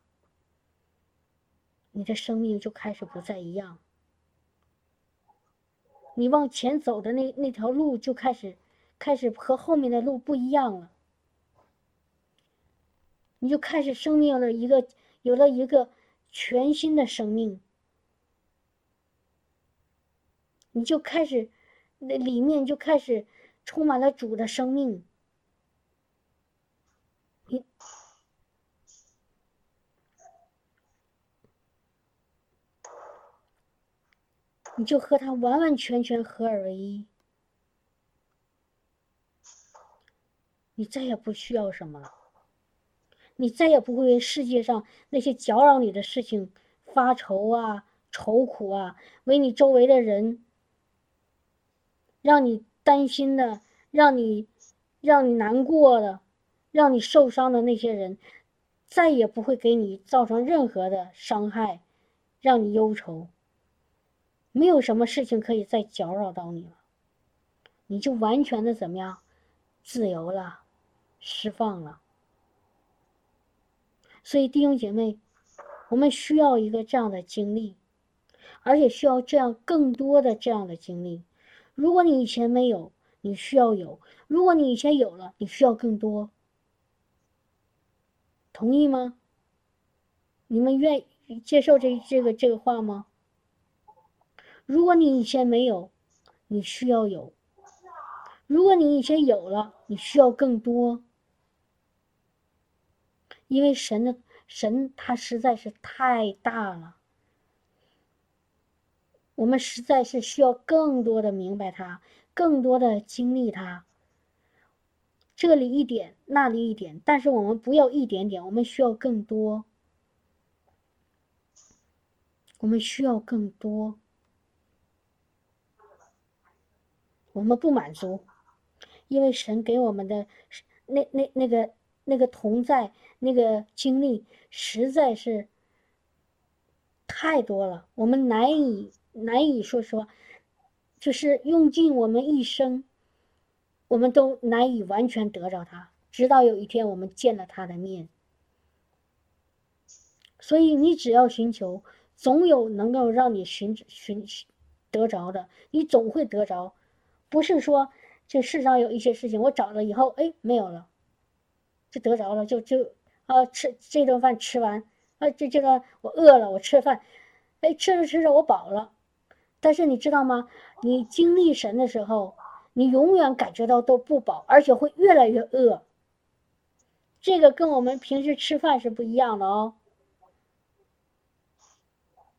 你的生命就开始不再一样，你往前走的那那条路就开始，开始和后面的路不一样了。你就开始生命了一个，有了一个全新的生命，你就开始那里面就开始充满了主的生命，你你就和他完完全全合二为一，你再也不需要什么了。你再也不会为世界上那些搅扰你的事情发愁啊、愁苦啊，为你周围的人让你担心的、让你让你难过的、让你受伤的那些人，再也不会给你造成任何的伤害，让你忧愁。没有什么事情可以再搅扰到你了，你就完全的怎么样，自由了，释放了。所以弟兄姐妹，我们需要一个这样的经历，而且需要这样更多的这样的经历。如果你以前没有，你需要有；如果你以前有了，你需要更多。同意吗？你们愿意接受这这个这个话吗？如果你以前没有，你需要有；如果你以前有了，你需要更多。因为神的神，他实在是太大了，我们实在是需要更多的明白他，更多的经历他。这里一点，那里一点，但是我们不要一点点，我们需要更多，我们需要更多，我们不满足，因为神给我们的那那那个。那个同在，那个经历实在是太多了，我们难以难以说说，就是用尽我们一生，我们都难以完全得着他。直到有一天我们见了他的面，所以你只要寻求，总有能够让你寻寻得着的，你总会得着。不是说这世上有一些事情，我找了以后，哎，没有了。就得着了，就就啊吃这顿饭吃完，啊这这个我饿了，我吃饭，哎吃着吃着我饱了，但是你知道吗？你经历神的时候，你永远感觉到都不饱，而且会越来越饿。这个跟我们平时吃饭是不一样的哦。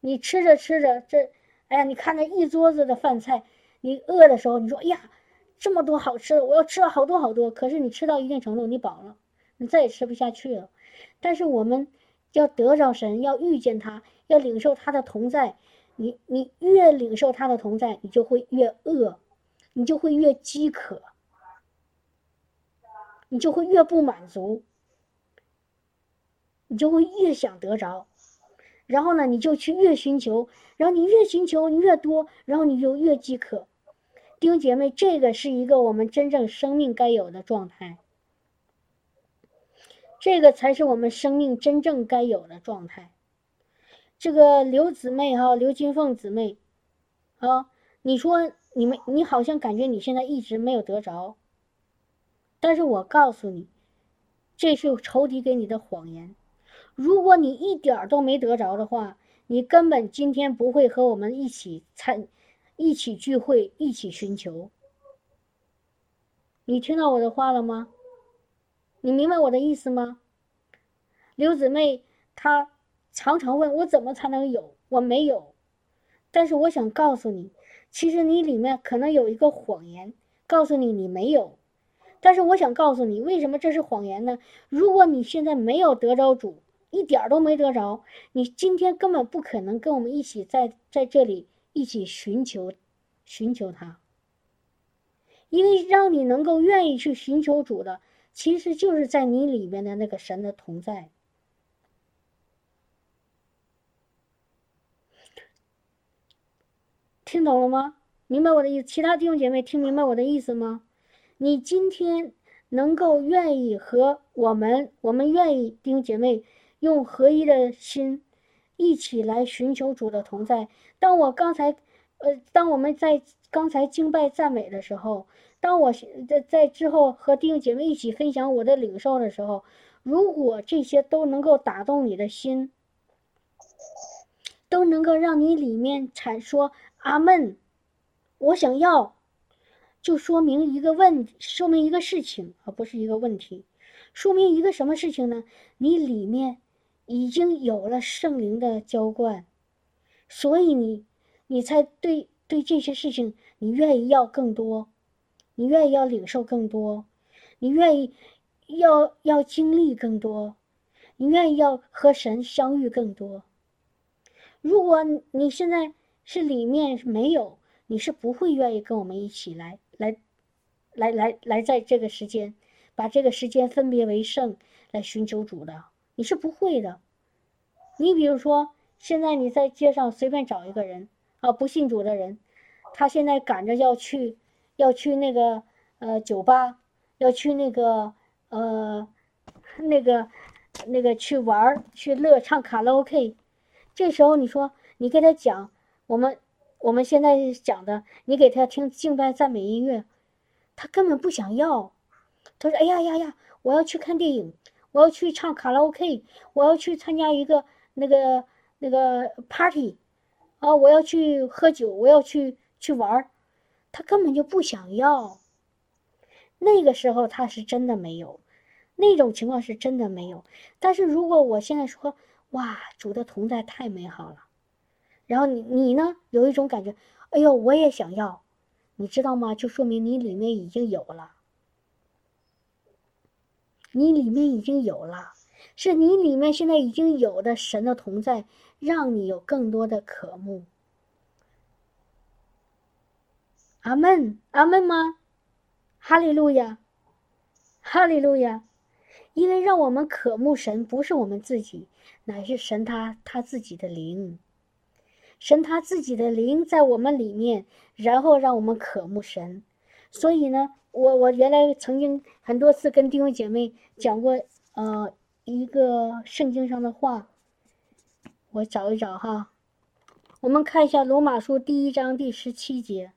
你吃着吃着，这哎呀，你看那一桌子的饭菜，你饿的时候，你说哎呀，这么多好吃的，我要吃了好多好多。可是你吃到一定程度，你饱了。你再也吃不下去了，但是我们要得着神，要遇见他，要领受他的同在。你你越领受他的同在，你就会越饿，你就会越饥渴，你就会越不满足，你就会越想得着。然后呢，你就去越寻求，然后你越寻求，你越多，然后你就越饥渴。弟兄姐妹，这个是一个我们真正生命该有的状态，这个才是我们生命真正该有的状态。这个刘姊妹哈，刘金凤姊妹，啊，你说你们，你好像感觉你现在一直没有得着，但是我告诉你，这是仇敌给你的谎言。如果你一点都没得着的话，你根本今天不会和我们一起参、一起聚会、一起寻求。你听到我的话了吗？你明白我的意思吗？刘姊妹她常常问我怎么才能有，我没有。但是我想告诉你，其实你里面可能有一个谎言，告诉你你没有。但是我想告诉你，为什么这是谎言呢？如果你现在没有得着主，一点都没得着，你今天根本不可能跟我们一起在在这里一起寻求，寻求他。因为让你能够愿意去寻求主的，其实就是在你里面的那个神的同在。听懂了吗？明白我的意思？其他弟兄姐妹听明白我的意思吗？你今天能够愿意和我们，我们愿意弟兄姐妹。用合一的心，一起来寻求主的同在。当我刚才，呃，当我们在刚才敬拜赞美的时候，当我在在之后和弟兄姐妹一起分享我的领受的时候，如果这些都能够打动你的心，都能够让你里面产说阿门，我想要，就说明一个问，说明一个事情，而不是一个问题，说明一个什么事情呢？你里面。已经有了圣灵的浇灌，所以你，你才对对这些事情，你愿意要更多，你愿意要领受更多，你愿意要要经历更多，你愿意要和神相遇更多。如果你现在是里面没有，你是不会愿意跟我们一起来来来来来在这个时间，把这个时间分别为圣来寻求主的。你是不会的，你比如说，现在你在街上随便找一个人啊，不信主的人，他现在赶着要去，要去那个呃酒吧，要去那个呃那个那个去玩去乐唱卡拉 OK，这时候你说你给他讲我们我们现在讲的，你给他听敬拜赞美音乐，他根本不想要，他说哎呀呀呀，我要去看电影。我要去唱卡拉 OK，我要去参加一个那个那个 party，啊，我要去喝酒，我要去去玩儿，他根本就不想要。那个时候他是真的没有，那种情况是真的没有。但是如果我现在说，哇，主的同在太美好了，然后你你呢有一种感觉，哎呦，我也想要，你知道吗？就说明你里面已经有了。你里面已经有了，是你里面现在已经有的神的同在，让你有更多的渴慕。阿门，阿门吗？哈利路亚，哈利路亚！因为让我们渴慕神，不是我们自己，乃是神他他自己的灵，神他自己的灵在我们里面，然后让我们渴慕神。所以呢。我我原来曾经很多次跟弟兄姐妹讲过，呃，一个圣经上的话，我找一找哈，我们看一下罗马书第一章第十七节，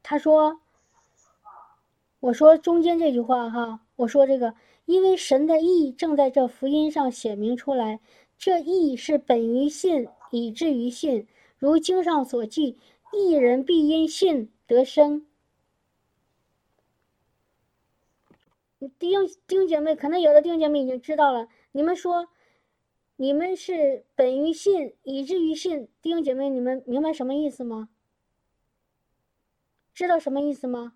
他说，我说中间这句话哈。我说这个，因为神的意正在这福音上显明出来，这意是本于信，以至于信。如经上所记，一人必因信得生。丁丁姐妹，可能有的丁姐妹已经知道了。你们说，你们是本于信，以至于信。弟兄姐妹，你们明白什么意思吗？知道什么意思吗？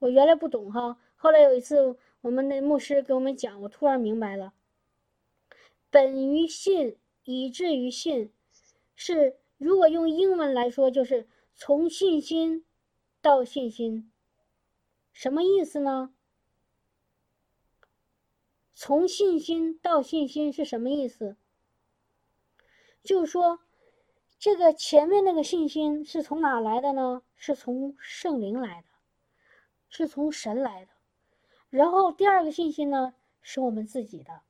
我原来不懂哈，后来有一次我们的牧师给我们讲，我突然明白了。本于信，以至于信，是如果用英文来说，就是从信心到信心。什么意思呢？从信心到信心是什么意思？就是说，这个前面那个信心是从哪来的呢？是从圣灵来的，是从神来的。然后第二个信心呢，是我们自己的。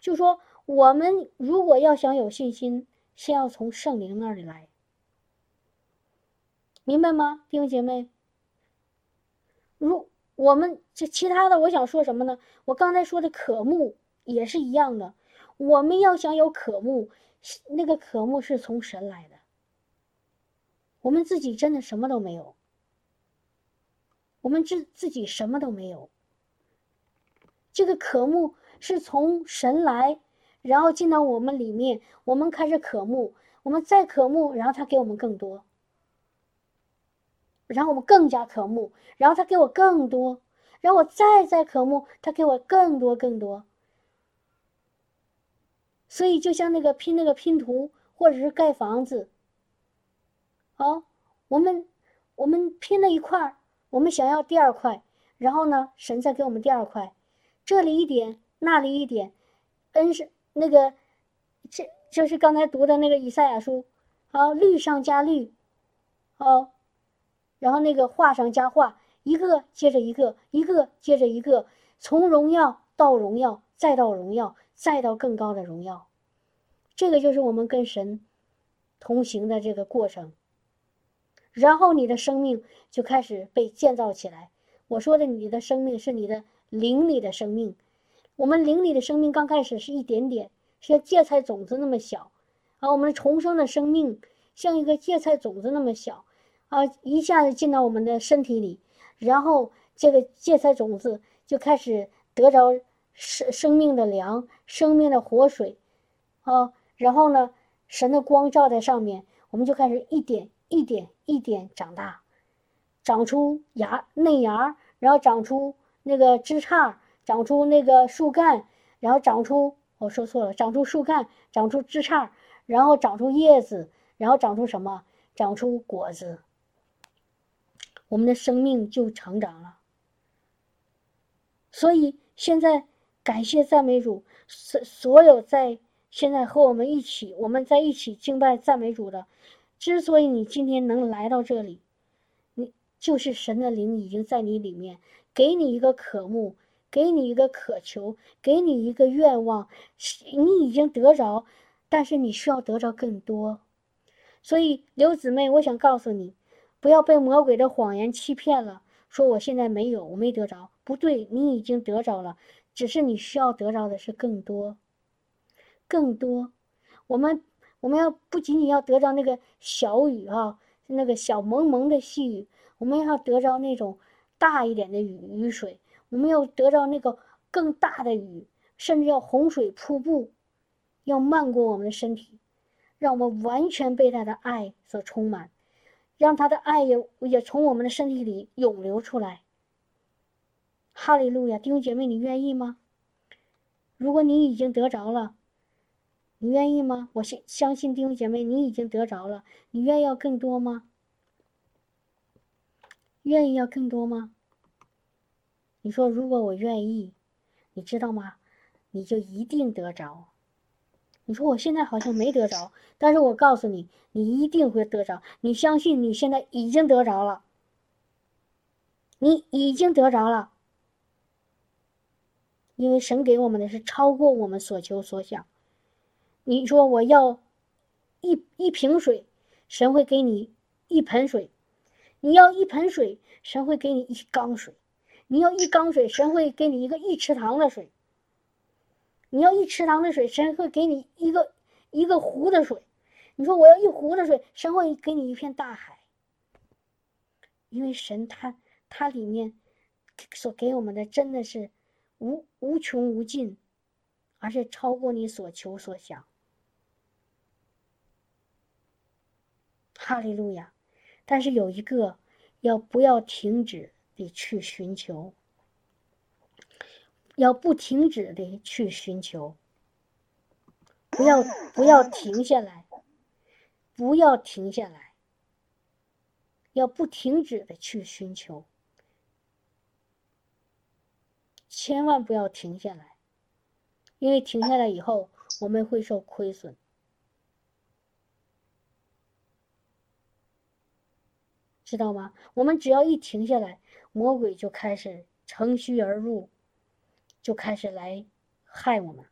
就说我们如果要想有信心，先要从圣灵那里来，明白吗，弟兄姐妹？如我们这其他的，我想说什么呢？我刚才说的渴慕也是一样的。我们要想有渴慕，那个渴慕是从神来的。我们自己真的什么都没有，我们自自己什么都没有。这个渴慕是从神来，然后进到我们里面，我们开始渴慕，我们再渴慕，然后他给我们更多。然后我们更加渴慕，然后他给我更多，然后我再再渴慕，他给我更多更多。所以就像那个拼那个拼图，或者是盖房子，好，我们我们拼了一块儿，我们想要第二块，然后呢，神再给我们第二块，这里一点，那里一点，恩是那个，这就是刚才读的那个以赛亚书，好，绿上加绿，好。然后那个画上加画，一个接着一个，一个接着一个，从荣耀到荣耀，再到荣耀，再到更高的荣耀，这个就是我们跟神同行的这个过程。然后你的生命就开始被建造起来。我说的你的生命是你的灵里的生命。我们灵里的生命刚开始是一点点，像芥菜种子那么小，啊，我们重生的生命像一个芥菜种子那么小。啊！一下子进到我们的身体里，然后这个芥菜种子就开始得着生生命的粮、生命的活水，啊！然后呢，神的光照在上面，我们就开始一点一点一点长大，长出芽嫩芽，然后长出那个枝杈，长出那个树干，然后长出我说错了，长出树干，长出枝杈，然后长出叶子，然后长出什么？长出果子。我们的生命就成长了，所以现在感谢赞美主，所所有在现在和我们一起，我们在一起敬拜赞美主的，之所以你今天能来到这里，你就是神的灵已经在你里面，给你一个渴慕，给你一个渴求，给你一个愿望，你已经得着，但是你需要得着更多，所以刘姊妹，我想告诉你。不要被魔鬼的谎言欺骗了，说我现在没有，我没得着。不对，你已经得着了，只是你需要得着的是更多，更多。我们我们要不仅仅要得着那个小雨啊，那个小蒙蒙的细雨，我们要得着那种大一点的雨雨水，我们要得着那个更大的雨，甚至要洪水瀑布，要漫过我们的身体，让我们完全被他的爱所充满。让他的爱也也从我们的身体里涌流出来。哈利路亚，弟兄姐妹，你愿意吗？如果你已经得着了，你愿意吗？我相相信弟兄姐妹，你已经得着了，你愿意要更多吗？愿意要更多吗？你说，如果我愿意，你知道吗？你就一定得着。你说我现在好像没得着，但是我告诉你，你一定会得着。你相信你现在已经得着了，你已经得着了，因为神给我们的是超过我们所求所想。你说我要一一瓶水，神会给你一盆水；你要一盆水，神会给你一缸水；你要一缸水，神会给你一个一池塘的水。你要一池塘的水，神会给你一个一个湖的水。你说我要一湖的水，神会给你一片大海。因为神他他里面所给我们的真的是无无穷无尽，而且超过你所求所想。哈利路亚！但是有一个，要不要停止的去寻求？要不停止的去寻求，不要不要停下来，不要停下来，要不停止的去寻求，千万不要停下来，因为停下来以后我们会受亏损。知道吗？我们只要一停下来，魔鬼就开始乘虚而入，就开始来害我们，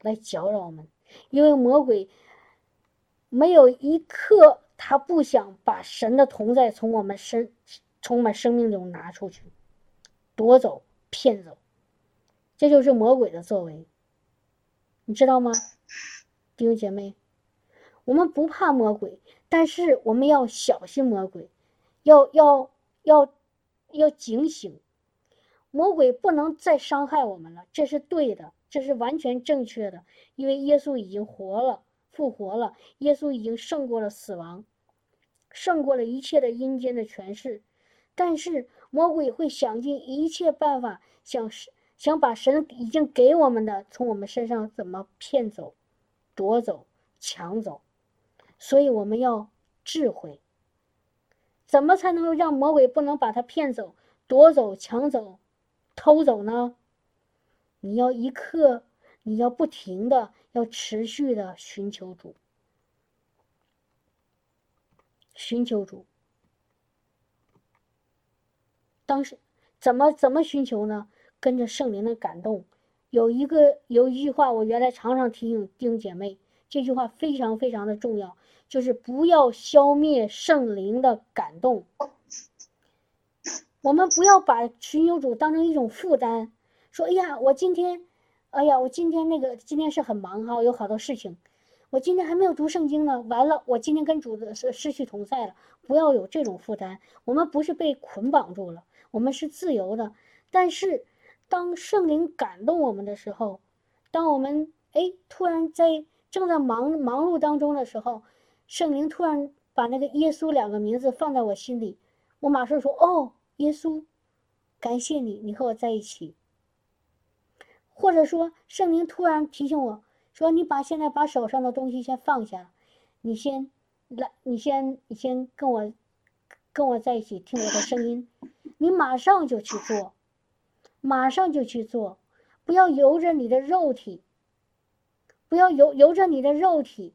来搅扰我们。因为魔鬼没有一刻他不想把神的同在从我们生从我们生命中拿出去，夺走、骗走，这就是魔鬼的作为。你知道吗，弟兄姐妹？我们不怕魔鬼。但是我们要小心魔鬼，要要要要警醒，魔鬼不能再伤害我们了，这是对的，这是完全正确的，因为耶稣已经活了，复活了，耶稣已经胜过了死亡，胜过了一切的阴间的权势，但是魔鬼会想尽一切办法，想想把神已经给我们的从我们身上怎么骗走、夺走、抢走。所以我们要智慧，怎么才能够让魔鬼不能把他骗走、夺走、抢走、偷走呢？你要一刻，你要不停的、要持续的寻求主，寻求主。当时怎么怎么寻求呢？跟着圣灵的感动。有一个有一句话，我原来常常提醒弟兄姐妹，这句话非常非常的重要。就是不要消灭圣灵的感动，我们不要把寻求主当成一种负担。说，哎呀，我今天，哎呀，我今天那个今天是很忙哈，有好多事情，我今天还没有读圣经呢。完了，我今天跟主的是失去同在了。不要有这种负担。我们不是被捆绑住了，我们是自由的。但是，当圣灵感动我们的时候，当我们哎突然在正在忙忙碌当中的时候，圣灵突然把那个耶稣两个名字放在我心里，我马上说：“哦，耶稣，感谢你，你和我在一起。”或者说，圣灵突然提醒我说：“你把现在把手上的东西先放下，你先来，你先，你先跟我跟我在一起听我的声音，你马上就去做，马上就去做，不要由着你的肉体，不要由由着你的肉体。”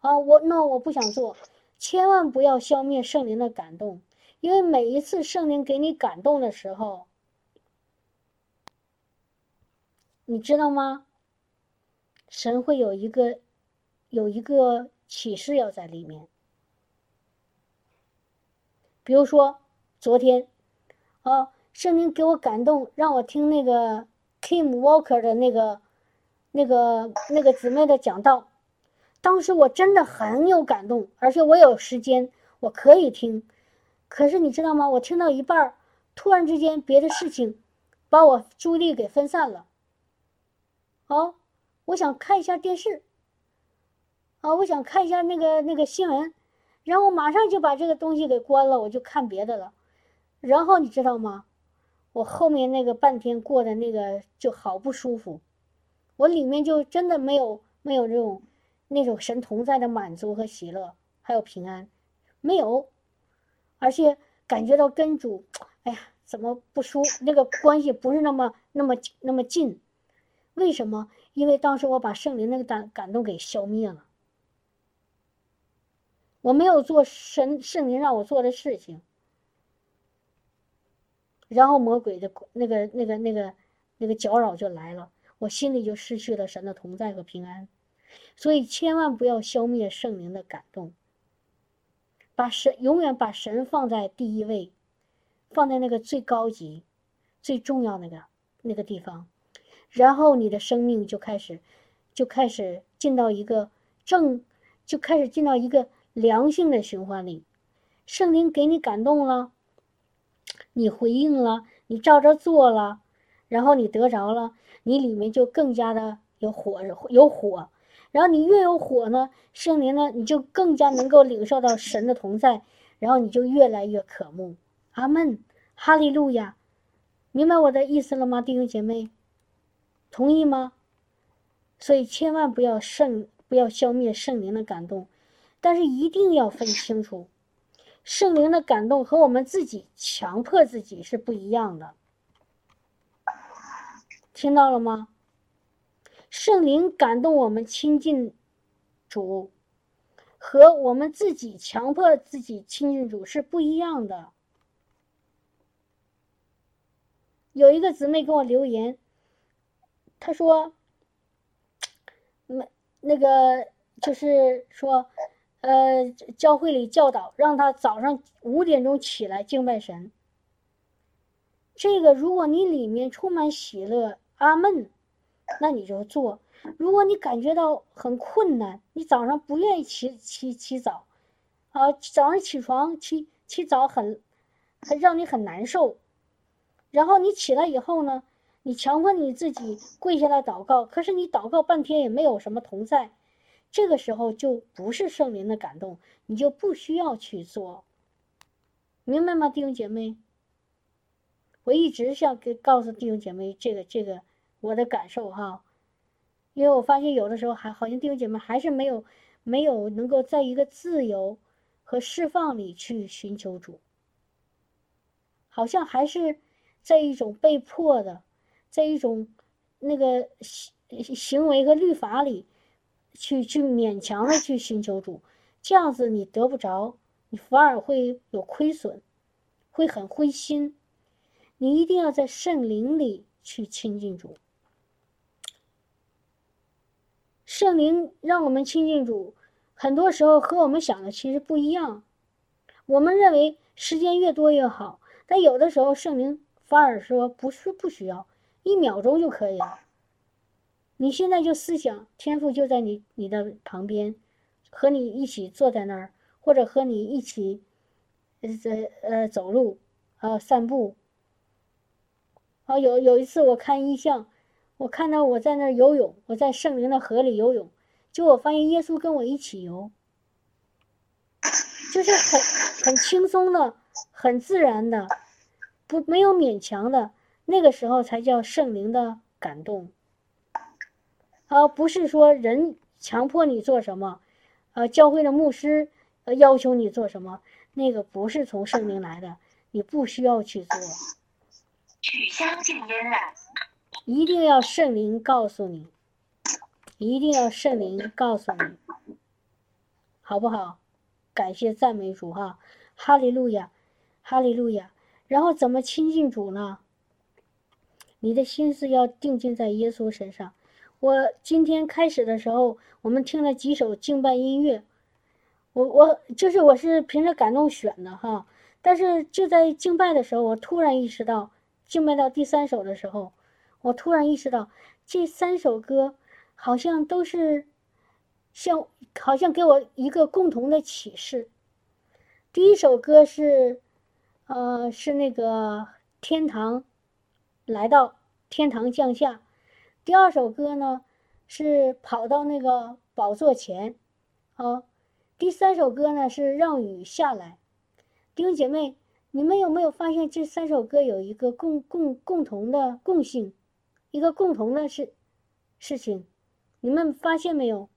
啊，我那我不想做，千万不要消灭圣灵的感动，因为每一次圣灵给你感动的时候，你知道吗？神会有一个有一个启示要在里面。比如说昨天，啊，圣灵给我感动，让我听那个 Kim Walker 的那个那个那个姊妹的讲道。当时我真的很有感动，而且我有时间，我可以听。可是你知道吗？我听到一半，突然之间别的事情把我注意力给分散了。哦，我想看一下电视。啊，我想看一下那个那个新闻，然后马上就把这个东西给关了，我就看别的了。然后你知道吗？我后面那个半天过的那个就好不舒服，我里面就真的没有没有这种。那种神同在的满足和喜乐，还有平安，没有，而且感觉到跟主，哎呀，怎么不舒？那个关系不是那么、那么、那么近？为什么？因为当时我把圣灵那个感感动给消灭了，我没有做神圣灵让我做的事情，然后魔鬼的那个、那个、那个、那个搅扰就来了，我心里就失去了神的同在和平安。所以千万不要消灭圣灵的感动，把神永远把神放在第一位，放在那个最高级、最重要那个那个地方，然后你的生命就开始就开始进到一个正，就开始进到一个良性的循环里。圣灵给你感动了，你回应了，你照着做了，然后你得着了，你里面就更加的有火，有火。然后你越有火呢，圣灵呢，你就更加能够领受到神的同在，然后你就越来越渴慕。阿门，哈利路亚，明白我的意思了吗，弟兄姐妹？同意吗？所以千万不要圣，不要消灭圣灵的感动，但是一定要分清楚，圣灵的感动和我们自己强迫自己是不一样的。听到了吗？圣灵感动我们亲近主，和我们自己强迫自己亲近主是不一样的。有一个姊妹给我留言，她说：“没那个，就是说，呃，教会里教导让她早上五点钟起来敬拜神。这个，如果你里面充满喜乐，阿门。”那你就做。如果你感觉到很困难，你早上不愿意起起起早，啊，早上起床起起早很，很让你很难受。然后你起来以后呢，你强迫你自己跪下来祷告，可是你祷告半天也没有什么同在，这个时候就不是圣灵的感动，你就不需要去做，明白吗，弟兄姐妹？我一直想给告诉弟兄姐妹这个这个。我的感受哈，因为我发现有的时候还好像弟兄姐妹还是没有没有能够在一个自由和释放里去寻求主，好像还是在一种被迫的，在一种那个行行为和律法里去去勉强的去寻求主，这样子你得不着，你反而会有亏损，会很灰心。你一定要在圣灵里去亲近主。圣灵让我们亲近主，很多时候和我们想的其实不一样。我们认为时间越多越好，但有的时候圣灵反而说不是不需要，一秒钟就可以了。你现在就思想，天赋就在你你的旁边，和你一起坐在那儿，或者和你一起，呃呃走路，呃散步。啊有有一次我看异象。我看到我在那儿游泳，我在圣灵的河里游泳，就我发现耶稣跟我一起游，就是很很轻松的、很自然的，不没有勉强的，那个时候才叫圣灵的感动，而不是说人强迫你做什么，呃，教会的牧师呃要求你做什么，那个不是从圣灵来的，你不需要去做。取消静音了。一定要圣灵告诉你，一定要圣灵告诉你，好不好？感谢赞美主哈，哈利路亚，哈利路亚。然后怎么亲近主呢？你的心思要定睛在耶稣身上。我今天开始的时候，我们听了几首敬拜音乐，我我就是我是凭着感动选的哈。但是就在敬拜的时候，我突然意识到，敬拜到第三首的时候。我突然意识到，这三首歌好像都是像，好像给我一个共同的启示。第一首歌是，呃，是那个天堂来到天堂降下。第二首歌呢是跑到那个宝座前，啊。第三首歌呢是让雨下来。弟兄姐妹，你们有没有发现这三首歌有一个共共共同的共性？一个共同的事事情，你们发现没有？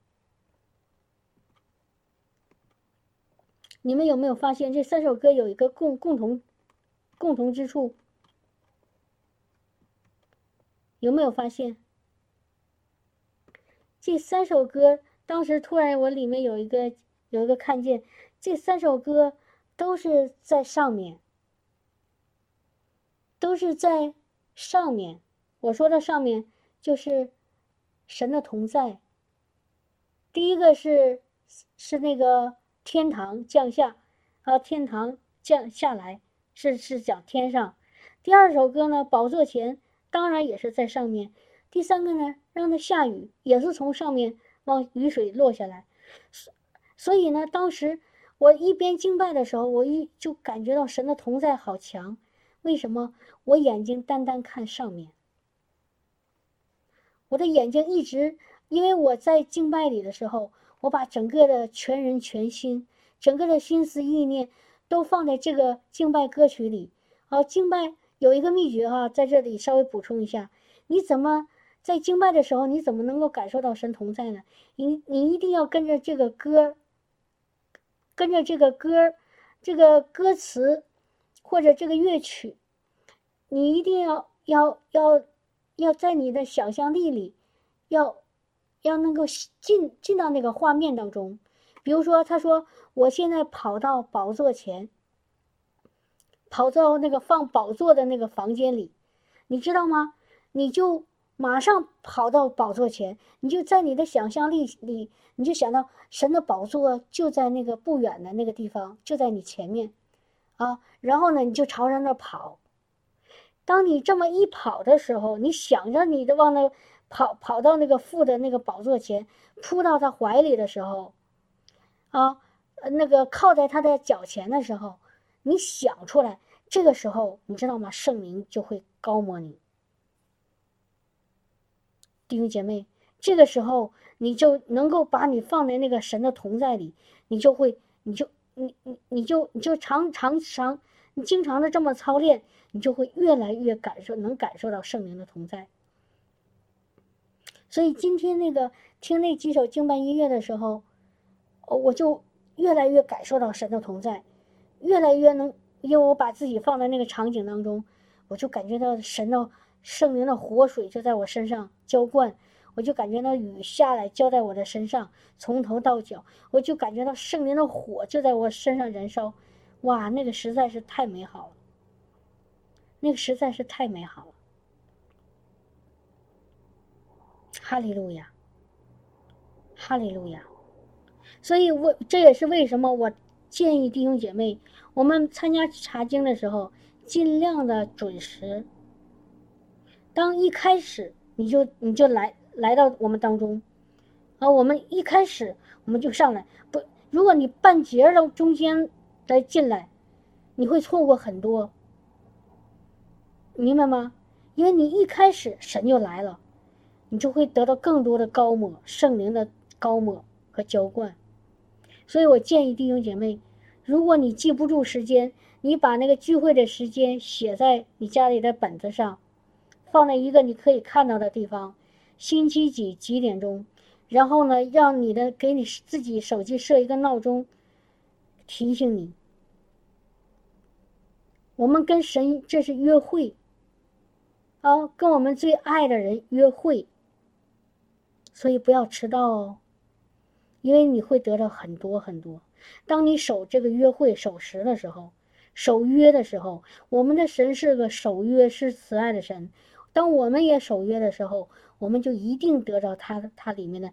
你们有没有发现这三首歌有一个共共同共同之处？有没有发现？这三首歌当时突然我里面有一个有一个看见，这三首歌都是在上面，都是在上面。我说的上面就是神的同在。第一个是是那个天堂降下，啊，天堂降下来是是讲天上。第二首歌呢，宝座前当然也是在上面。第三个呢，让它下雨也是从上面往雨水落下来。所所以呢，当时我一边敬拜的时候，我一就感觉到神的同在好强。为什么？我眼睛单单看上面。我的眼睛一直，因为我在敬拜里的时候，我把整个的全人全心，整个的心思意念都放在这个敬拜歌曲里。好，敬拜有一个秘诀哈，在这里稍微补充一下，你怎么在敬拜的时候，你怎么能够感受到神同在呢？你你一定要跟着这个歌，跟着这个歌，这个歌词或者这个乐曲，你一定要要要要在你的想象力里，要要能够进进到那个画面当中。比如说，他说我现在跑到宝座前，跑到那个放宝座的那个房间里，你知道吗？你就。马上跑到宝座前，你就在你的想象力里，你就想到神的宝座就在那个不远的那个地方，就在你前面，啊，然后呢，你就朝着那跑。当你这么一跑的时候，你想着你的往那跑，跑到那个父的那个宝座前，扑到他怀里的时候，啊，那个靠在他的脚前的时候，你想出来，这个时候你知道吗？圣灵就会高摩你。弟兄姐妹，这个时候你就能够把你放在那个神的同在里，你就会，你就，你你你就你就常常常，你经常的这么操练，你就会越来越感受，能感受到圣灵的同在。所以今天那个听那几首敬拜音乐的时候，我就越来越感受到神的同在，越来越能，因为我把自己放在那个场景当中，我就感觉到神的。圣灵的活水就在我身上浇灌，我就感觉到雨下来浇在我的身上，从头到脚，我就感觉到圣灵的火就在我身上燃烧，哇，那个实在是太美好了，那个实在是太美好了，哈利路亚，哈利路亚，所以我这也是为什么我建议弟兄姐妹，我们参加查经的时候尽量的准时。当一开始你就你就来来到我们当中，啊，我们一开始我们就上来不，如果你半截到中间再进来，你会错过很多，明白吗？因为你一开始神就来了，你就会得到更多的高抹圣灵的高抹和浇灌，所以我建议弟兄姐妹，如果你记不住时间，你把那个聚会的时间写在你家里的本子上。放在一个你可以看到的地方，星期几几点钟，然后呢，让你的给你自己手机设一个闹钟，提醒你。我们跟神这是约会，啊，跟我们最爱的人约会，所以不要迟到哦，因为你会得到很多很多。当你守这个约会守时的时候，守约的时候，我们的神是个守约是慈爱的神。当我们也守约的时候，我们就一定得到他他里面的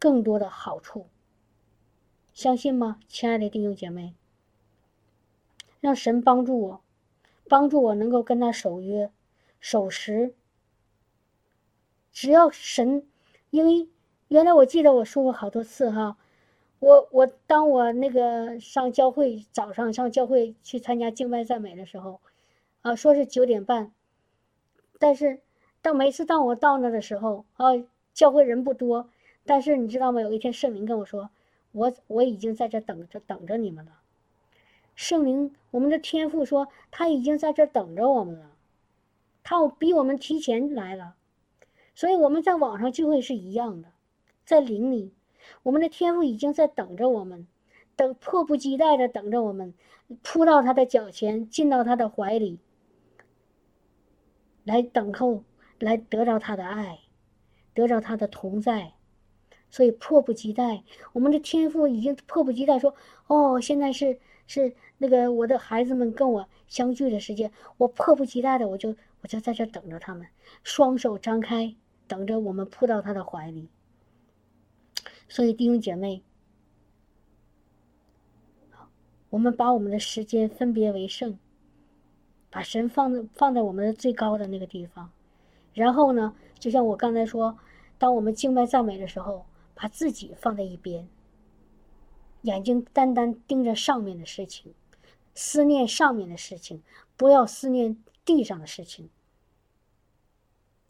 更多的好处。相信吗，亲爱的弟兄姐妹？让神帮助我，帮助我能够跟他守约、守时。只要神，因为原来我记得我说过好多次哈，我我当我那个上教会早上上教会去参加敬拜赞美的时候，啊，说是九点半。但是，每次当我到那的时候，啊，教会人不多。但是你知道吗？有一天圣灵跟我说：“我我已经在这等着等着你们了。”圣灵，我们的天父说他已经在这等着我们了，他比我们提前来了。所以我们在网上聚会是一样的，在灵里，我们的天父已经在等着我们，等迫不及待的等着我们，扑到他的脚前，进到他的怀里。来等候，来得到他的爱，得到他的同在，所以迫不及待。我们的天父已经迫不及待说：“哦，现在是是那个我的孩子们跟我相聚的时间，我迫不及待的，我就我就在这等着他们，双手张开，等着我们扑到他的怀里。”所以弟兄姐妹，我们把我们的时间分别为圣。把神放在放在我们的最高的那个地方，然后呢，就像我刚才说，当我们敬拜赞美的时候，把自己放在一边，眼睛单单盯着上面的事情，思念上面的事情，不要思念地上的事情。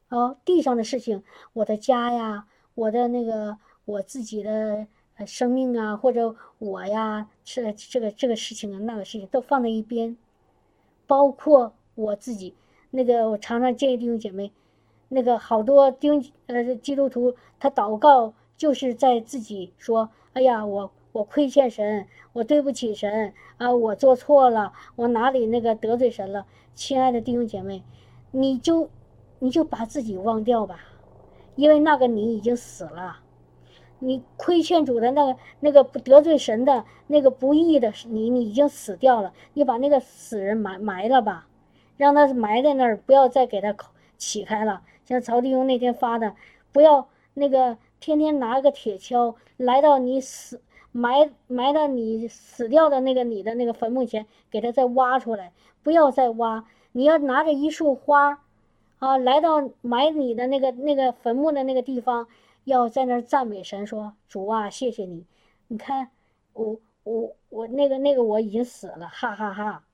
哦，地上的事情，我的家呀，我的那个我自己的生命啊，或者我呀，这这个这个事情啊，那个事情都放在一边，包括我自己。那个我常常建议弟兄姐妹，那个好多丁呃基督徒，他祷告就是在自己说：“哎呀，我我亏欠神，我对不起神啊，我做错了，我哪里那个得罪神了？”亲爱的弟兄姐妹，你就。你就把自己忘掉吧，因为那个你已经死了，你亏欠主的那个那个不得罪神的那个不义的你，你已经死掉了。你把那个死人埋埋了吧，让他埋在那儿，不要再给他起开了。像曹弟兄那天发的，不要那个天天拿个铁锹来到你死埋埋到你死掉的那个你的那个坟墓前，给他再挖出来，不要再挖。你要拿着一束花。啊，来到埋你的那个那个坟墓的那个地方，要在那儿赞美神，说主啊，谢谢你。你看，我我我那个那个我已经死了，哈哈哈。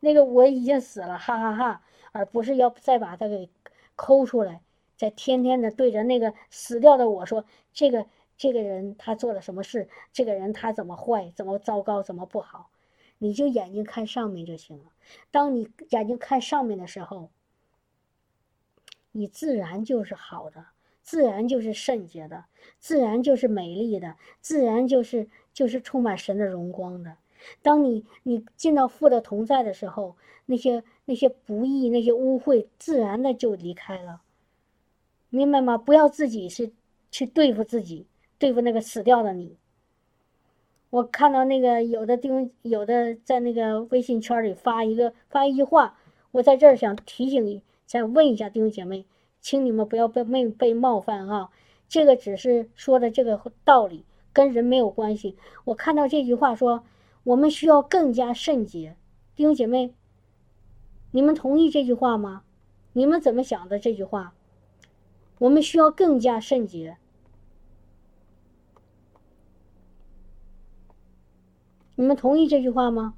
那个我已经死了，哈哈哈，而不是要再把它给抠出来，再天天的对着那个死掉的我说，这个这个人他做了什么事，这个人他怎么坏，怎么糟糕，怎么不好。你就眼睛看上面就行了。当你眼睛看上面的时候，你自然就是好的，自然就是圣洁的，自然就是美丽的，自然就是就是充满神的荣光的。当你你进到父的同在的时候，那些那些不义、那些污秽，自然的就离开了。明白吗？不要自己去去对付自己，对付那个死掉的你。我看到那个有的弟兄，有的在那个微信圈里发一个发一句话，我在这儿想提醒你，再问一下弟兄姐妹，请你们不要被被被冒犯哈，这个只是说的这个道理，跟人没有关系。我看到这句话说，我们需要更加圣洁，弟兄姐妹，你们同意这句话吗？你们怎么想的这句话？我们需要更加圣洁。你们同意这句话吗？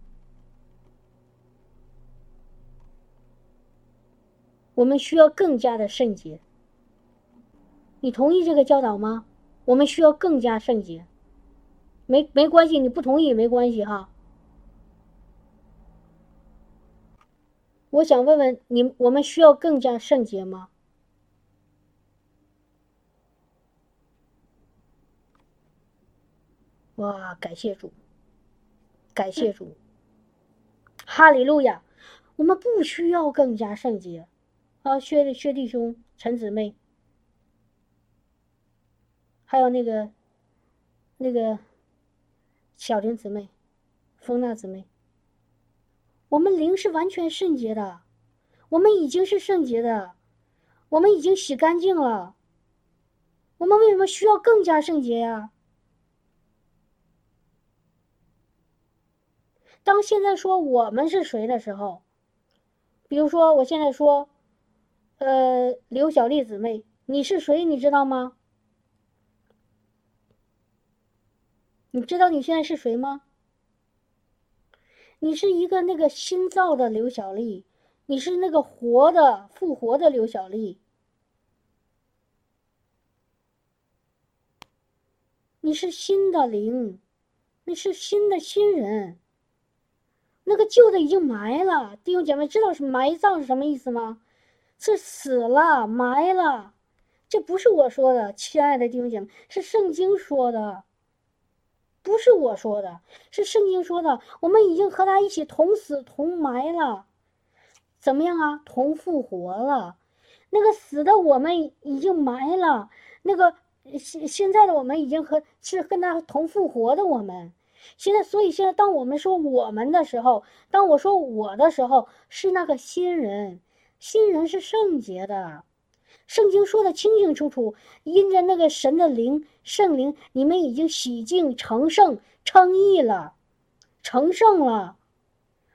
我们需要更加的圣洁。你同意这个教导吗？我们需要更加圣洁。没没关系，你不同意也没关系哈。我想问问你，我们需要更加圣洁吗？哇，感谢主。感谢主，哈利路亚！我们不需要更加圣洁啊，薛薛弟兄、陈姊妹，还有那个那个小林姊妹、风娜姊妹，我们灵是完全圣洁的，我们已经是圣洁的，我们已经洗干净了，我们为什么需要更加圣洁呀？当现在说我们是谁的时候，比如说我现在说，呃，刘小丽姊妹，你是谁？你知道吗？你知道你现在是谁吗？你是一个那个新造的刘小丽，你是那个活的复活的刘小丽，你是新的灵，你是新的新人。那个旧的已经埋了，弟兄姐妹知道是埋葬是什么意思吗？是死了，埋了。这不是我说的，亲爱的弟兄姐妹，是圣经说的，不是我说的，是圣经说的。我们已经和他一起同死同埋了，怎么样啊？同复活了。那个死的我们已经埋了，那个现现在的我们已经和是跟他同复活的我们。现在，所以现在，当我们说我们的时候，当我说我的时候，是那个新人，新人是圣洁的，圣经说的清清楚楚，因着那个神的灵，圣灵，你们已经洗净成圣，称义了，成圣了。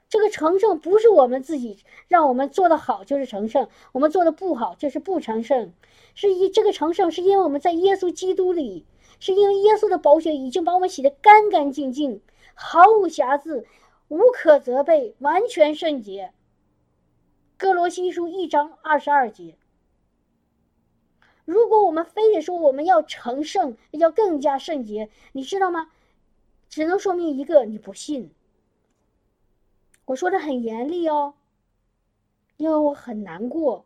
这个成圣不是我们自己让我们做的好就是成圣，我们做的不好就是不成圣，是因这个成圣是因为我们在耶稣基督里。是因为耶稣的宝血已经把我们洗得干干净净，毫无瑕疵，无可责备，完全圣洁。哥罗西书一章二十二节。如果我们非得说我们要成圣，要更加圣洁，你知道吗？只能说明一个，你不信。我说的很严厉哦，因为我很难过。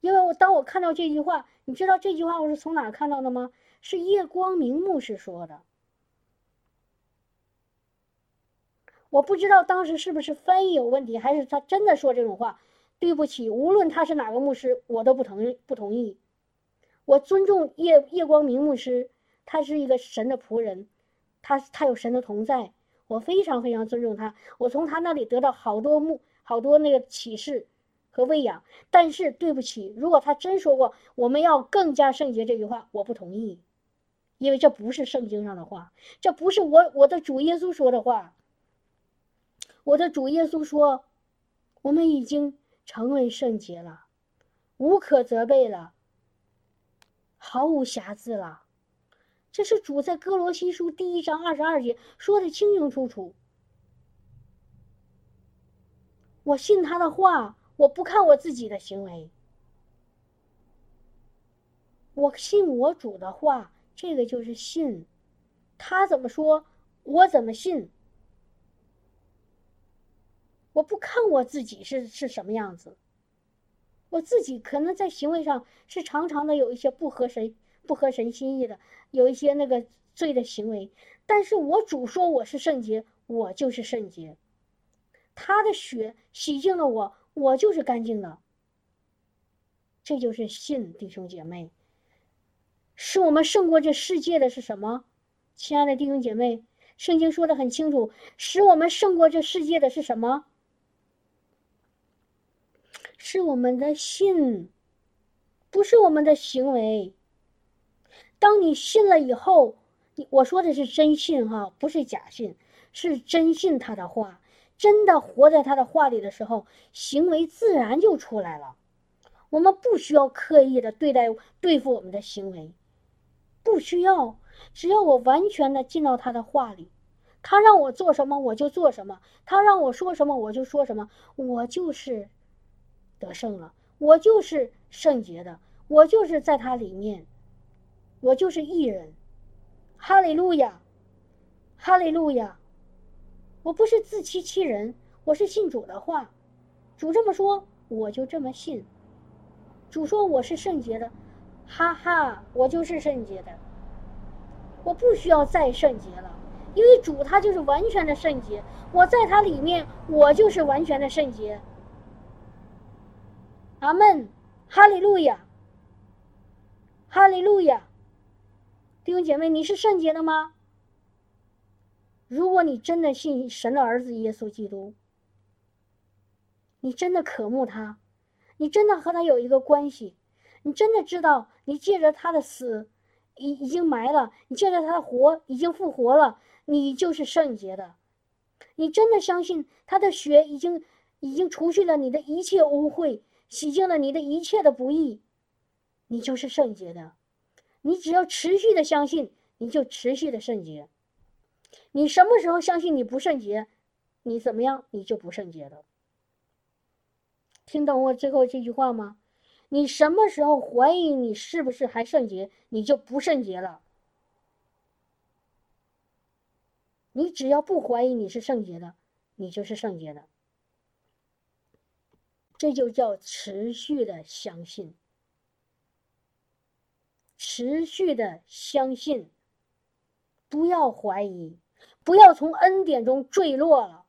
因为我当我看到这句话，你知道这句话我是从哪看到的吗？是叶光明牧师说的。我不知道当时是不是翻译有问题，还是他真的说这种话。对不起，无论他是哪个牧师，我都不同意，不同意。我尊重叶叶光明牧师，他是一个神的仆人，他他有神的同在，我非常非常尊重他。我从他那里得到好多牧好多那个启示和喂养。但是对不起，如果他真说过我们要更加圣洁这句话，我不同意，因为这不是圣经上的话，这不是我我的主耶稣说的话。我的主耶稣说：“我们已经成为圣洁了，无可责备了，毫无瑕疵了。”这是主在哥罗西书第一章二十二节说的清清楚楚。我信他的话，我不看我自己的行为，我信我主的话，这个就是信。他怎么说，我怎么信。我不看我自己是是什么样子，我自己可能在行为上是常常的有一些不合神不合神心意的，有一些那个罪的行为，但是我主说我是圣洁，我就是圣洁，他的血洗净了我，我就是干净的，这就是信，弟兄姐妹，使我们胜过这世界的是什么？亲爱的弟兄姐妹，圣经说的很清楚，使我们胜过这世界的是什么？是我们的信，不是我们的行为。当你信了以后，你我说的是真信哈，不是假信，是真信他的话，真的活在他的话里的时候，行为自然就出来了。我们不需要刻意的对待对付我们的行为，不需要，只要我完全的进到他的话里，他让我做什么我就做什么，他让我说什么我就说什么，我就是。得胜了，我就是圣洁的，我就是在他里面，我就是义人，哈利路亚，哈利路亚，我不是自欺欺人，我是信主的话，主这么说，我就这么信。主说我是圣洁的，哈哈，我就是圣洁的，我不需要再圣洁了，因为主他就是完全的圣洁，我在他里面，我就是完全的圣洁。阿门，哈利路亚，哈利路亚，弟兄姐妹，你是圣洁的吗？如果你真的信神的儿子耶稣基督，你真的渴慕他，你真的和他有一个关系，你真的知道你借着他的死已已经埋了，你借着他的活已经复活了，你就是圣洁的。你真的相信他的血已经已经除去了你的一切污秽。洗净了你的一切的不义，你就是圣洁的。你只要持续的相信，你就持续的圣洁。你什么时候相信你不圣洁，你怎么样，你就不圣洁了。听懂我最后这句话吗？你什么时候怀疑你是不是还圣洁，你就不圣洁了。你只要不怀疑你是圣洁的，你就是圣洁的。这就叫持续的相信，持续的相信，不要怀疑，不要从恩典中坠落了。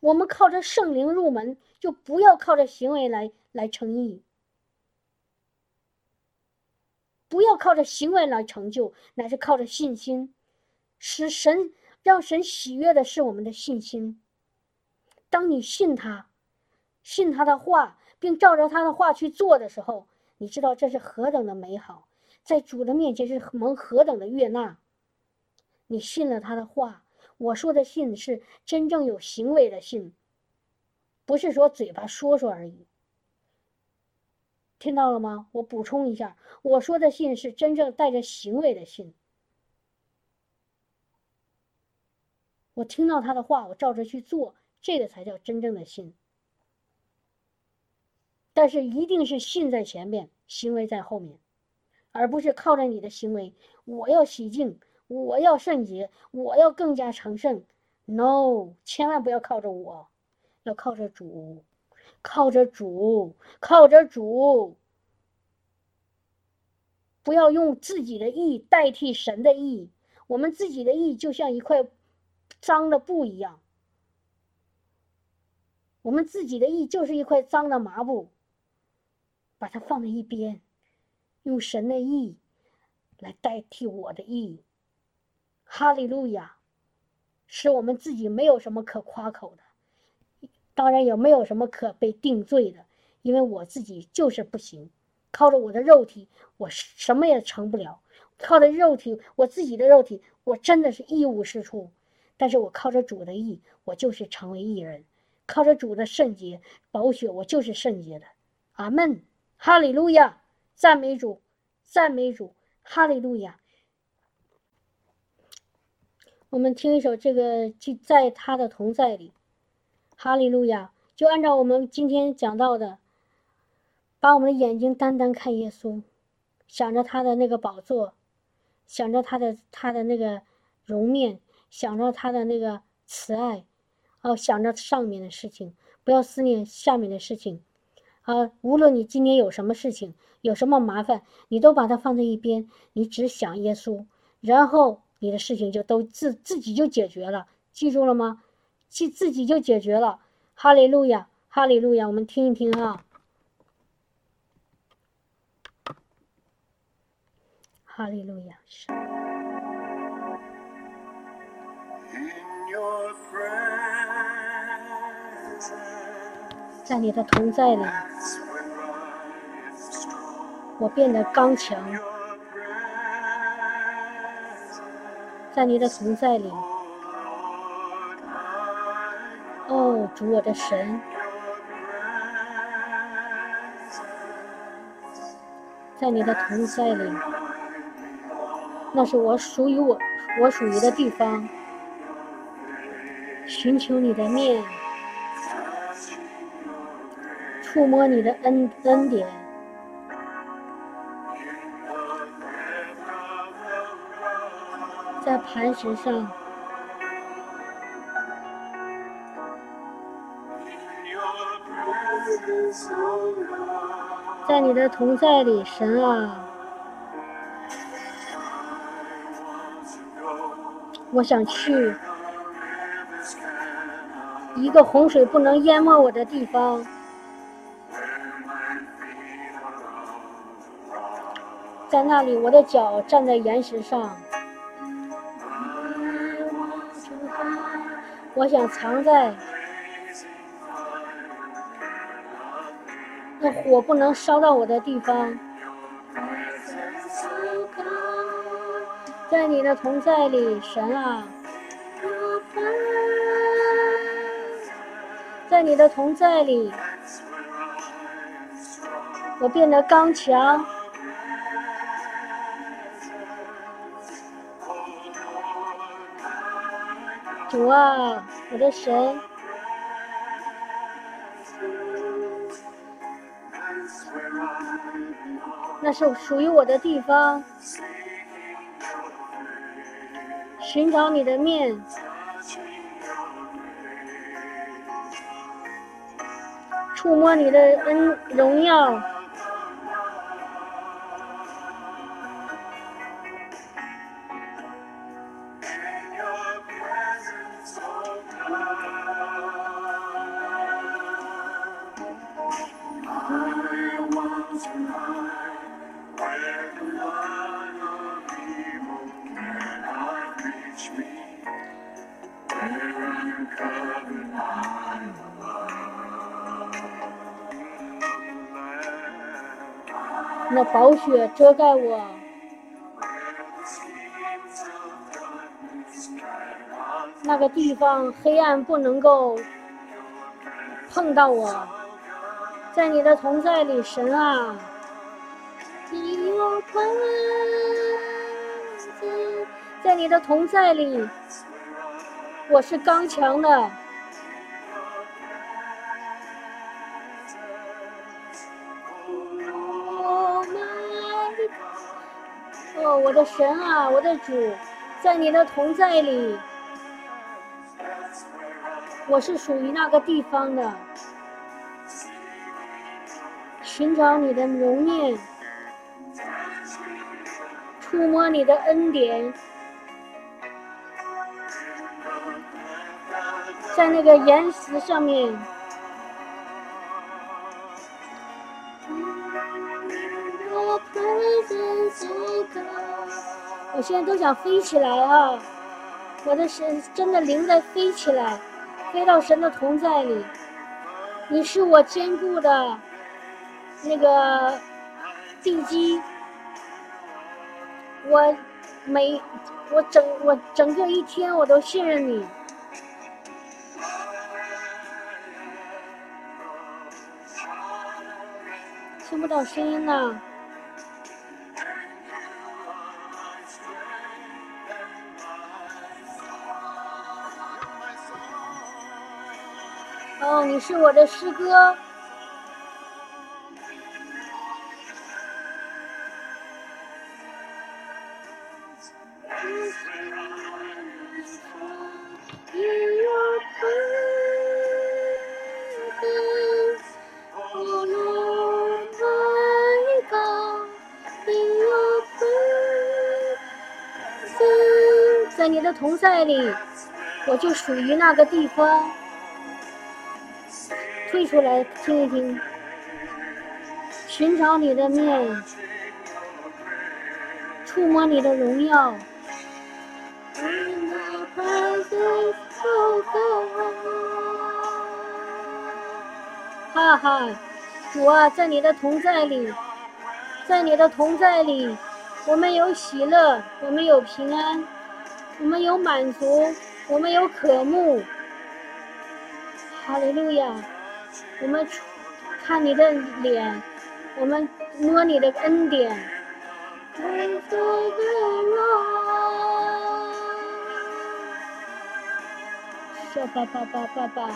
我们靠着圣灵入门，就不要靠着行为来来成义，不要靠着行为来成就，乃是靠着信心，使神让神喜悦的是我们的信心。当你信他。信他的话，并照着他的话去做的时候，你知道这是何等的美好，在主的面前是蒙何等的悦纳。你信了他的话，我说的信是真正有行为的信，不是说嘴巴说说而已。听到了吗？我补充一下，我说的信是真正带着行为的信。我听到他的话，我照着去做，这个才叫真正的信。但是一定是信在前面，行为在后面，而不是靠着你的行为。我要洗净，我要圣洁，我要更加成圣。No，千万不要靠着我，要靠着主，靠着主，靠着主。不要用自己的意代替神的意，我们自己的意就像一块脏的布一样，我们自己的意就是一块脏的麻布，把它放在一边，用神的意来代替我的意。哈利路亚，使我们自己没有什么可夸口的，当然也没有什么可被定罪的，因为我自己就是不行。靠着我的肉体，我什么也成不了。靠着肉体，我自己的肉体，我真的是一无是处。但是我靠着主的意，我就是成为义人。靠着主的圣洁宝血，我就是圣洁的。阿门，哈利路亚，赞美主，赞美主，哈利路亚。我们听一首这个，就在他的同在里，哈利路亚。就按照我们今天讲到的。把我们的眼睛单单看耶稣，想着他的那个宝座，想着他的他的那个容面，想着他的那个慈爱，哦，想着上面的事情，不要思念下面的事情，啊，无论你今天有什么事情，有什么麻烦，你都把它放在一边，你只想耶稣，然后你的事情就都自自己就解决了，记住了吗？记自己就解决了，哈利路亚，哈利路亚，我们听一听啊。哈利路亚！是在你的同在里，我变得刚强；在你的同在里，哦，主我的神，在你的同在里。那是我属于我，我属于的地方。寻求你的面，触摸你的恩恩典，在磐石上，在你的同在里，神啊！我想去一个洪水不能淹没我的地方，在那里，我的脚站在岩石上。我想藏在那火不能烧到我的地方。在你的同在里，神啊，在你的同在里，我变得刚强。主啊，我的神，那是属于我的地方。寻找你的面，触摸你的恩荣耀。那薄雪遮盖我，那个地方黑暗不能够碰到我，在你的同在里，神啊，在你的同在里，我是刚强的。哦我的神啊我的主在你的同在里。我是属于那个地方的。寻找你的容颜触摸你的恩典。在那个岩石上面。我现在都想飞起来啊！我的神真的灵在飞起来，飞到神的同在里。你是我坚固的那个地基，我每我整我整个一天我都信任你。不到声音呢。哦，你是我的师哥。同在里，我就属于那个地方。退出来听一听，寻找你的面，触摸你的荣耀。哈哈，主啊，在你的同在里，在你的同在里，我们有喜乐，我们有平安。我们有满足，我们有渴慕，哈利路亚！我们看你的脸，我们摸你的恩典。说吧爸爸爸爸。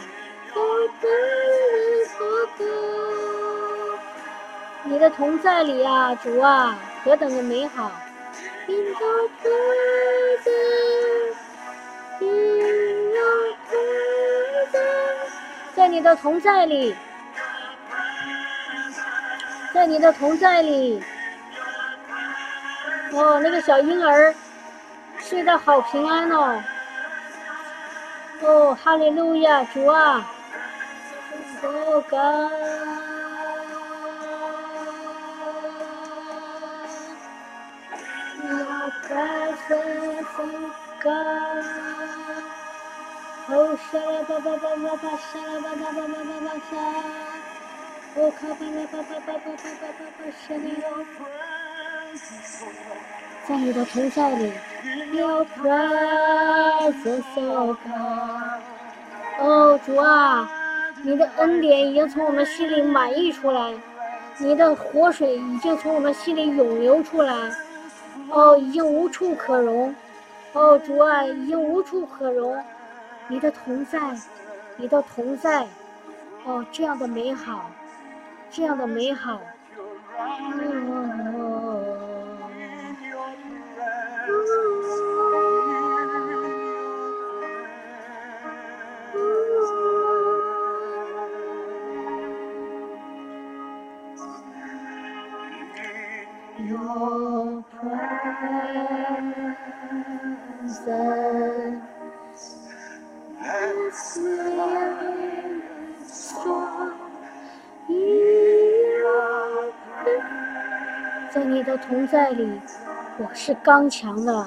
你的同在里啊，主啊，何等的美好！在你的同在里，在你的同在里，哦，那个小婴儿睡得好平安哦，哦，哈利路亚，主啊，哦，God。在你的同在里，哦主啊，你的恩典已经从我们心里满溢出来，你的活水已经从我们心里涌流出来。哦，已经无处可容，哦，主啊，已经无处可容，你的同在，你的同在，哦，这样的美好，这样的美好。嗯同在里，我是刚强的。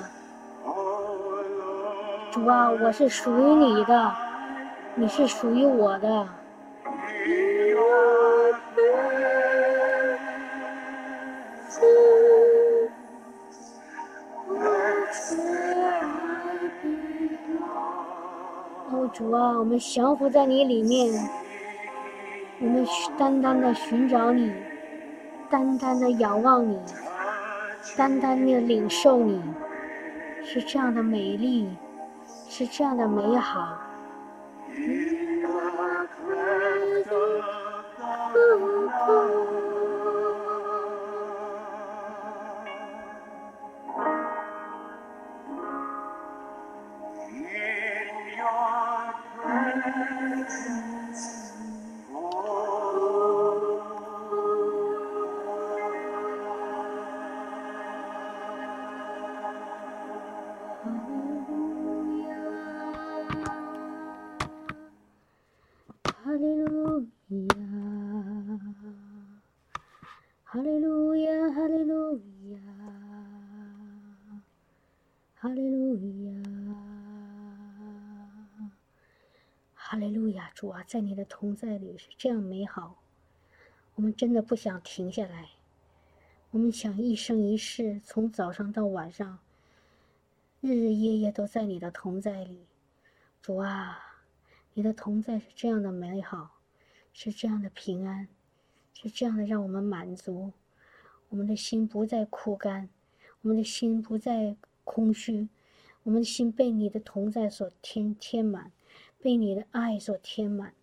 主啊，我是属于你的，你是属于我的。哦，主啊，我们降服在你里面，我们单单的寻找你，单单的仰望你，单单的领受你，是这样的美丽，是这样的美好。在你的同在里是这样美好，我们真的不想停下来，我们想一生一世，从早上到晚上，日日夜夜都在你的同在里，主啊。你的同在是这样的美好，是这样的平安，是这样的让我们满足。我们的心不再枯干，我们的心不再空虚，我们的心被你的同在所填填满，被你的爱所填满，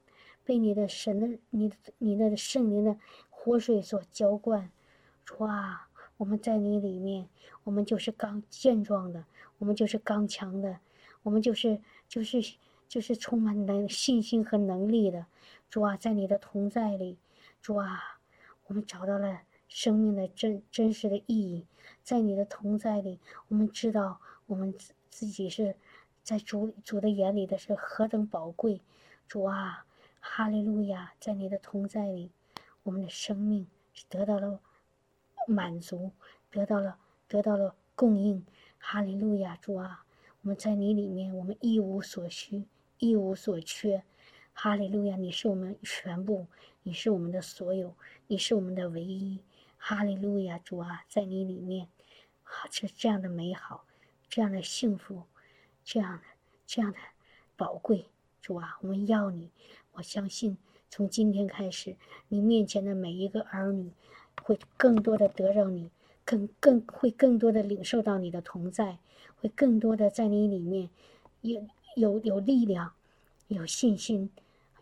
被你的神的、你的、你的圣灵的活水所浇灌。哇！我们在你里面，我们就是刚健壮的，我们就是刚强的，我们就是就是。就是充满能信心和能力的，主啊，在你的同在里，主啊，我们找到了生命的真真实的意义。在你的同在里，我们知道我们自自己是在主主的眼里的是何等宝贵。主啊，哈利路亚！在你的同在里，我们的生命得到了满足，得到了得到了供应。哈利路亚！主啊，我们在你里面，我们一无所需。一无所缺，哈利路亚！你是我们全部，你是我们的所有，你是我们的唯一，哈利路亚！主啊，在你里面，是这样的美好，这样的幸福，这样的这样的宝贵，主啊，我们要你！我相信，从今天开始，你面前的每一个儿女，会更多的得着你，更更会更多的领受到你的同在，会更多的在你里面，有。有有力量，有信心，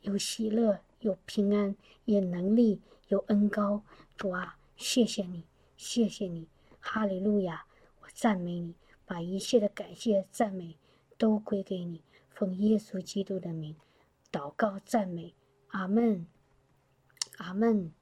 有喜乐，有平安，有能力，有恩高。主啊，谢谢你，谢谢你，哈利路亚！我赞美你，把一切的感谢、赞美都归给你。奉耶稣基督的名，祷告赞美，阿门，阿门。